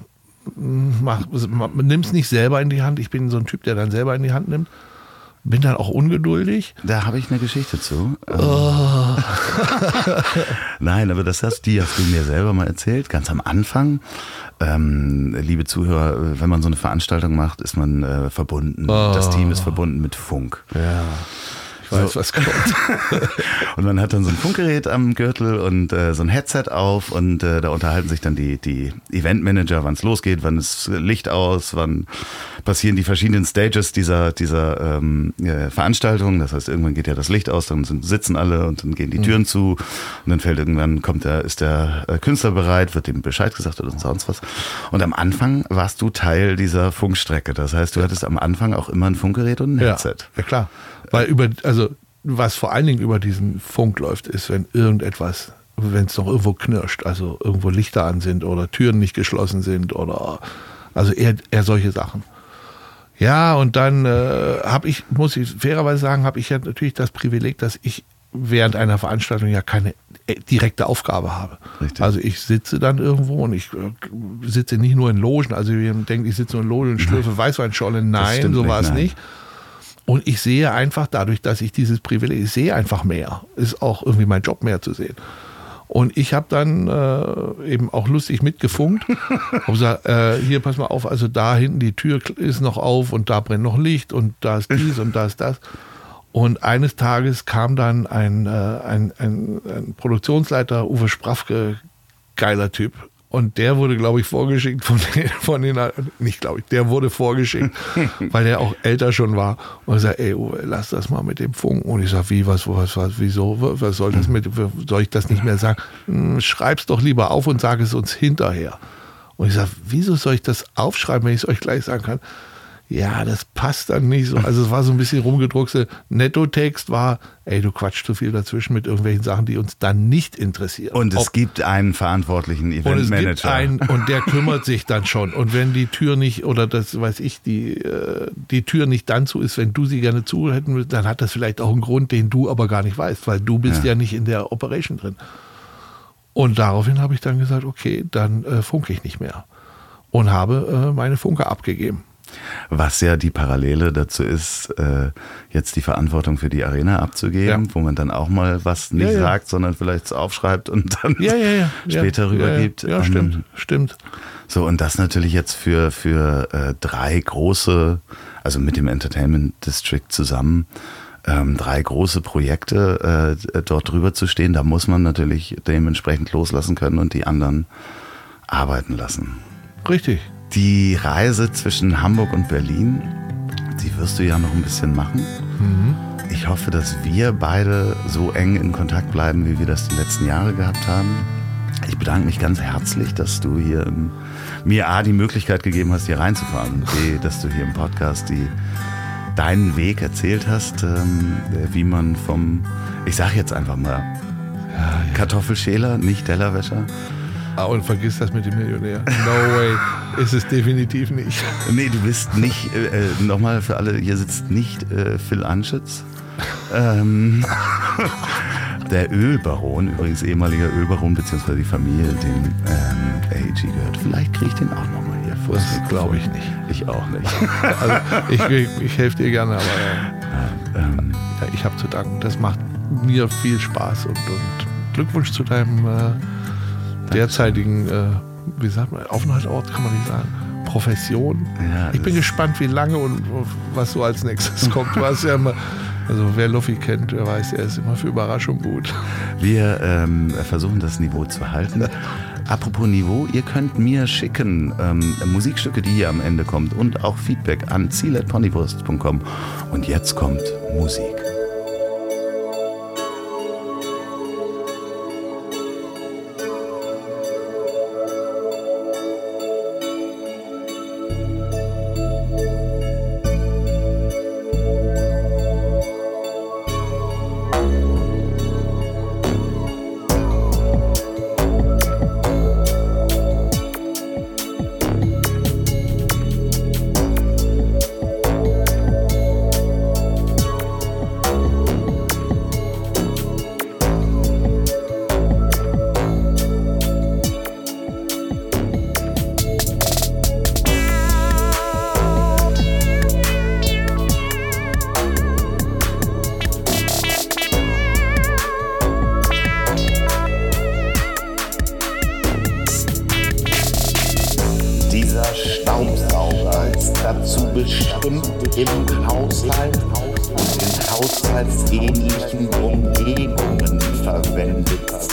mach, nimm es nicht selber in die Hand. Ich bin so ein Typ, der dann selber in die Hand nimmt. Bin dann auch ungeduldig. da habe ich eine Geschichte zu. Ähm, Oh. Nein, aber das hast, die hast du mir selber mal erzählt, ganz am Anfang. Ähm, liebe Zuhörer, wenn man so eine Veranstaltung macht, ist man äh, verbunden. Das Team ist verbunden mit Funk. Ja, ich weiß, was kommt. Und man hat dann so ein Funkgerät am Gürtel und äh, so ein Headset auf und äh, da unterhalten sich dann die, die Eventmanager, wann es losgeht, wann ist Licht aus, wann passieren die verschiedenen Stages dieser, dieser ähm, äh, Veranstaltung. Das heißt, irgendwann geht ja das Licht aus, dann sind, sitzen alle und dann gehen die Türen zu und dann fällt irgendwann, kommt der, ist der äh, Künstler bereit, wird dem Bescheid gesagt oder sonst was. Und am Anfang warst du Teil dieser Funkstrecke. Das heißt, du hattest am Anfang auch immer ein Funkgerät und ein Ja, Headset. ja klar. Weil über, also was vor allen Dingen über diesen Funk läuft, ist, wenn irgendetwas, wenn es noch irgendwo knirscht, also irgendwo Lichter an sind oder Türen nicht geschlossen sind oder also eher, eher solche Sachen. Ja, und dann äh, habe ich, muss ich fairerweise sagen, habe ich ja natürlich das Privileg, dass ich während einer Veranstaltung ja keine äh, direkte Aufgabe habe. Richtig. Also ich sitze dann irgendwo und ich äh, sitze nicht nur in Logen, also ihr denkt, ich sitze nur in Logen und schlürfe Weißweinschorle. Nein, so war es nicht. Und ich sehe einfach dadurch, dass ich dieses Privileg, ich sehe einfach mehr. Ist auch irgendwie mein Job mehr zu sehen. Und ich habe dann äh, eben auch lustig mitgefunkt. hab gesagt, äh, hier pass mal auf, also da hinten die Tür ist noch auf und da brennt noch Licht und da ist dies und da ist das. Und eines Tages kam dann ein, äh, ein, ein, ein Produktionsleiter, Uwe Sprafke, geiler Typ. Und der wurde, glaube ich, vorgeschickt von den, von den nicht glaube ich, der wurde vorgeschickt, weil der auch älter schon war. Und er sagt, ey Uwe, lass das mal mit dem Funken. Und ich sage, wie, was, was, was, wieso, was soll das mit, soll ich das nicht mehr sagen? Hm, Schreib's doch lieber auf und sag es uns hinterher. Und ich sage, wieso soll ich das aufschreiben, wenn ich es euch gleich sagen kann? Ja, das passt dann nicht so. Also es war so ein bisschen rumgedruckte. Nettotext war, ey, du quatschst zu viel dazwischen mit irgendwelchen Sachen, die uns dann nicht interessieren. Und es Ob- gibt einen verantwortlichen und Eventmanager. einen und der kümmert sich dann schon. Und wenn die Tür nicht, oder das weiß ich, die, äh, die Tür nicht dann zu ist, wenn du sie gerne zu hätten willst, dann hat das vielleicht auch einen Grund, den du aber gar nicht weißt, weil du bist ja, Ja. nicht in der Operation drin. Und daraufhin habe ich dann gesagt, okay, dann äh, funke ich nicht mehr. Und habe äh, meine Funke abgegeben. Was ja die Parallele dazu ist, äh, jetzt die Verantwortung für die Arena abzugeben, Ja. wo man dann auch mal was nicht Ja, ja. sagt, sondern vielleicht es aufschreibt und dann später rübergibt. Ja, ja, Ähm, stimmt, stimmt. So, und das natürlich jetzt für, für äh, drei große, also mit dem Entertainment District zusammen, ähm, drei große Projekte äh, dort drüber zu stehen, da muss man natürlich dementsprechend loslassen können und die anderen arbeiten lassen. Richtig. Die Reise zwischen Hamburg und Berlin, die wirst du ja noch ein bisschen machen. Ich hoffe, dass wir beide so eng in Kontakt bleiben, wie wir das die letzten Jahre gehabt haben. Ich bedanke mich ganz herzlich, dass du hier im, mir A die Möglichkeit gegeben hast, hier reinzufahren. B, dass du hier im Podcast die, deinen Weg erzählt hast, ähm, wie man vom, ich sag jetzt einfach mal, Kartoffelschäler, nicht Tellerwäscher, Ah, und vergiss das mit dem Millionär. No way. Ist es definitiv nicht. Nee, du bist nicht, äh, äh, nochmal für alle, hier sitzt nicht äh, Phil Anschütz. Ähm, der Ölbaron, übrigens ehemaliger Ölbaron, beziehungsweise die Familie, dem ähm, AEG gehört. Vielleicht kriege ich den auch nochmal hier vor. Das glaube ich nicht. Ich auch nicht. Also ich, ich, ich helfe dir gerne, aber äh, ähm, ja, ich habe zu danken. Das macht mir viel Spaß und, und Glückwunsch zu deinem äh, derzeitigen, äh, wie sagt man, Aufenthaltsort kann man nicht sagen, Profession. Ja, ich bin gespannt, wie lange und was so als nächstes kommt. Du hast ja immer, also wer Luffy kennt, der weiß, er ist immer für Überraschung gut. wir ähm, versuchen das Niveau zu halten. Apropos Niveau, ihr könnt mir schicken ähm, Musikstücke, die hier am Ende kommt und auch Feedback an ziel.ponywurst.com. Und jetzt kommt Musik.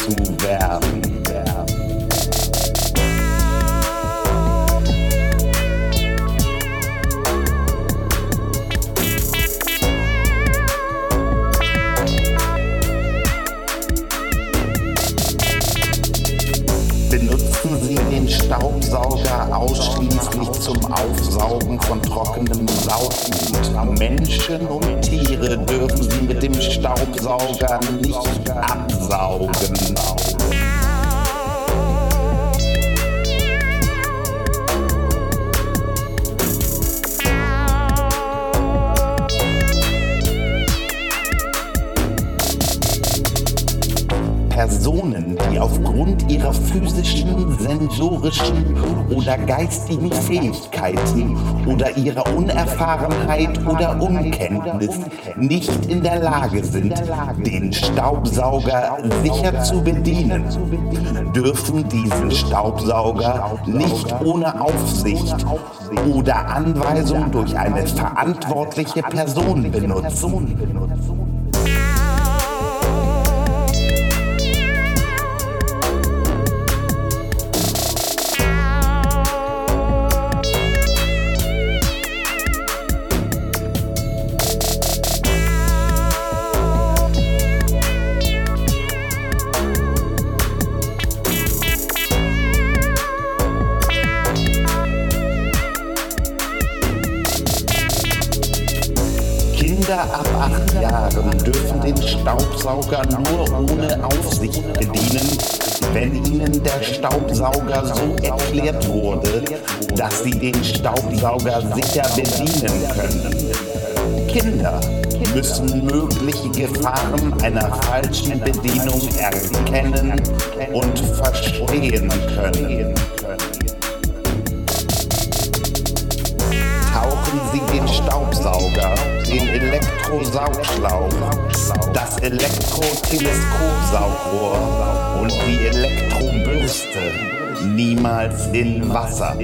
zu werfen. Benutzen Sie den Staubsauger ausschließlich zum Aufsaugen von trockenem Saatgut. Menschen und Tiere dürfen Sie mit dem Staubsauger nicht. Geistigen Fähigkeiten oder ihrer Unerfahrenheit oder Unkenntnis nicht in der Lage sind, den Staubsauger sicher zu bedienen, dürfen diesen Staubsauger nicht ohne Aufsicht oder Anweisung durch eine verantwortliche Person benutzen. Staubsauger so erklärt wurde, dass sie den Staubsauger sicher bedienen können. Kinder müssen mögliche Gefahren einer falschen Bedienung erkennen und verstehen können. Tauchen Sie den Staubsauger, den Elektrosaugschlauch, das Elektroteleskopsaugrohr und die Elektrobürste niemals in Wasser.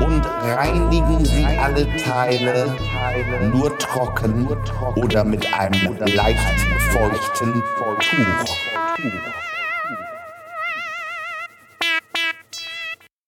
Und reinigen Sie alle Teile nur trocken oder mit einem leicht feuchten Tuch.